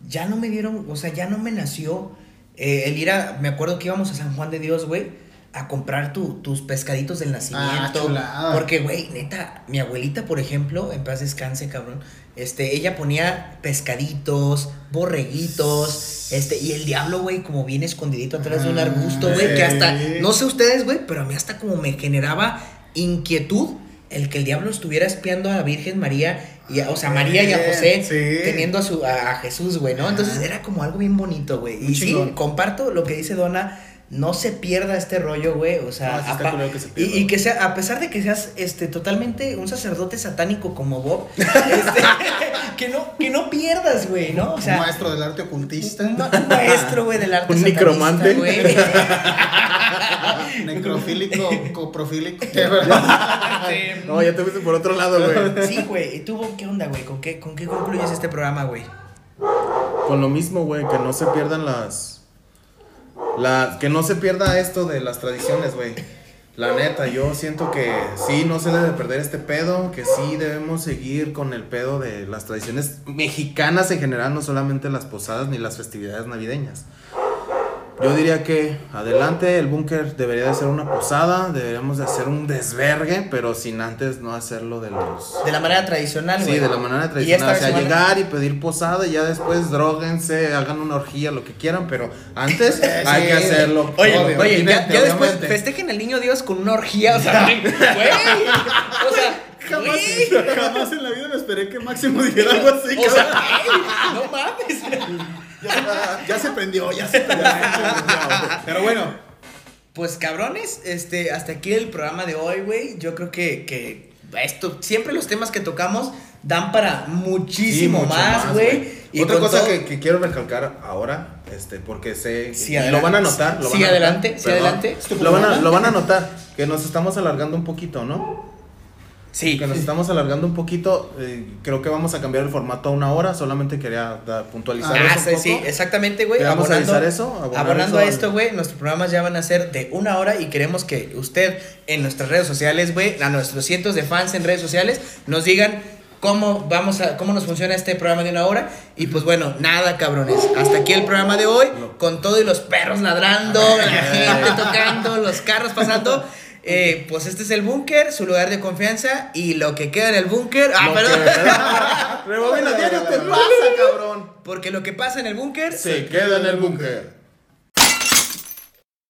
ya no me dieron, o sea, ya no me nació eh, el ir a, me acuerdo que íbamos a San Juan de Dios, güey, a comprar tu- tus pescaditos del nacimiento. chulada. porque, güey, neta, mi abuelita, por ejemplo, en paz descanse, cabrón, este, ella ponía pescaditos, borreguitos, este, y el diablo, güey, como bien escondidito atrás de un Ah, arbusto, güey, que hasta, no sé ustedes, güey, pero a mí hasta como me generaba inquietud el que el diablo estuviera espiando a la Virgen María, y a- o sea, a María y a José, Sí. teniendo a, su, a, a Jesús, güey, ¿no? Entonces era como algo bien bonito, güey. Y sí, comparto lo que dice Donna, no se pierda este rollo, güey, o sea, No, apa- que se y, pierda, y que sea, a pesar de que seas este totalmente un sacerdote satánico como Bob, este, que no, que no pierdas, güey, ¿no? O un maestro del arte ocultista, un, un maestro, güey, del arte Un satanista, necromante. güey. necrofílico, coprofílico. No, ya te fuiste por otro lado, güey. Sí, güey. ¿Y tú, Bob, qué onda, güey? ¿Con qué, ¿Con qué concluyes este programa, güey? Con lo mismo, güey, que no se pierdan las. La, que no se pierda esto de las tradiciones, güey. La neta, yo siento que sí, no se debe perder este pedo, que sí debemos seguir con el pedo de las tradiciones mexicanas en general, no solamente las posadas ni las festividades navideñas. Yo diría que adelante, el búnker debería de ser una posada, deberíamos de hacer un desvergue, pero sin antes no hacerlo de los... De la manera tradicional, Sí, de la manera tradicional. O sea, semana- llegar y pedir posada y ya después droguense, hagan una orgía, lo que quieran, pero antes hay que hacerlo. Oye, Obvio, oye, ya, obviamente, ya después festejen al niño Dios con una orgía, o sea, güey. O sea, Jamás, en la vida me esperé que Máximo dijera algo así. O sea, no mames. Ya, ya se prendió, ya se prendió. Pero bueno, Pues cabrones, este, hasta aquí el programa de hoy, güey. Yo creo que, que esto, siempre los temas que tocamos dan para muchísimo más, güey. Otra cosa todo- que, que quiero recalcar ahora, este, porque sé, Sí, y lo van a notar, lo Sí, van a adelante, notar, sí, perdón. adelante. Lo van, a, lo van a notar, que nos estamos alargando un poquito, ¿no? Sí. Que nos estamos alargando un poquito. eh, creo que vamos a cambiar el formato a una hora. Solamente quería da- puntualizar Ah, eso. sí, un sí, poco. exactamente, güey. ¿Queremos Abonando, avisar eso? Abonando a esto, güey, nuestros programas ya van a ser de una hora y queremos que usted en nuestras redes sociales, güey, a nuestros cientos de fans en redes sociales, nos digan cómo vamos a, cómo nos funciona este programa de una hora. Y pues bueno, nada, cabrones. Hasta aquí el programa de hoy, con todo y los perros ladrando, la gente tocando, los carros pasando. Eh, pues este es el búnker, su lugar de confianza y lo que queda en el búnker. Ah, perdón. Rebobina diario te pasa, cabrón. Porque lo que pasa en el búnker Se queda en el búnker.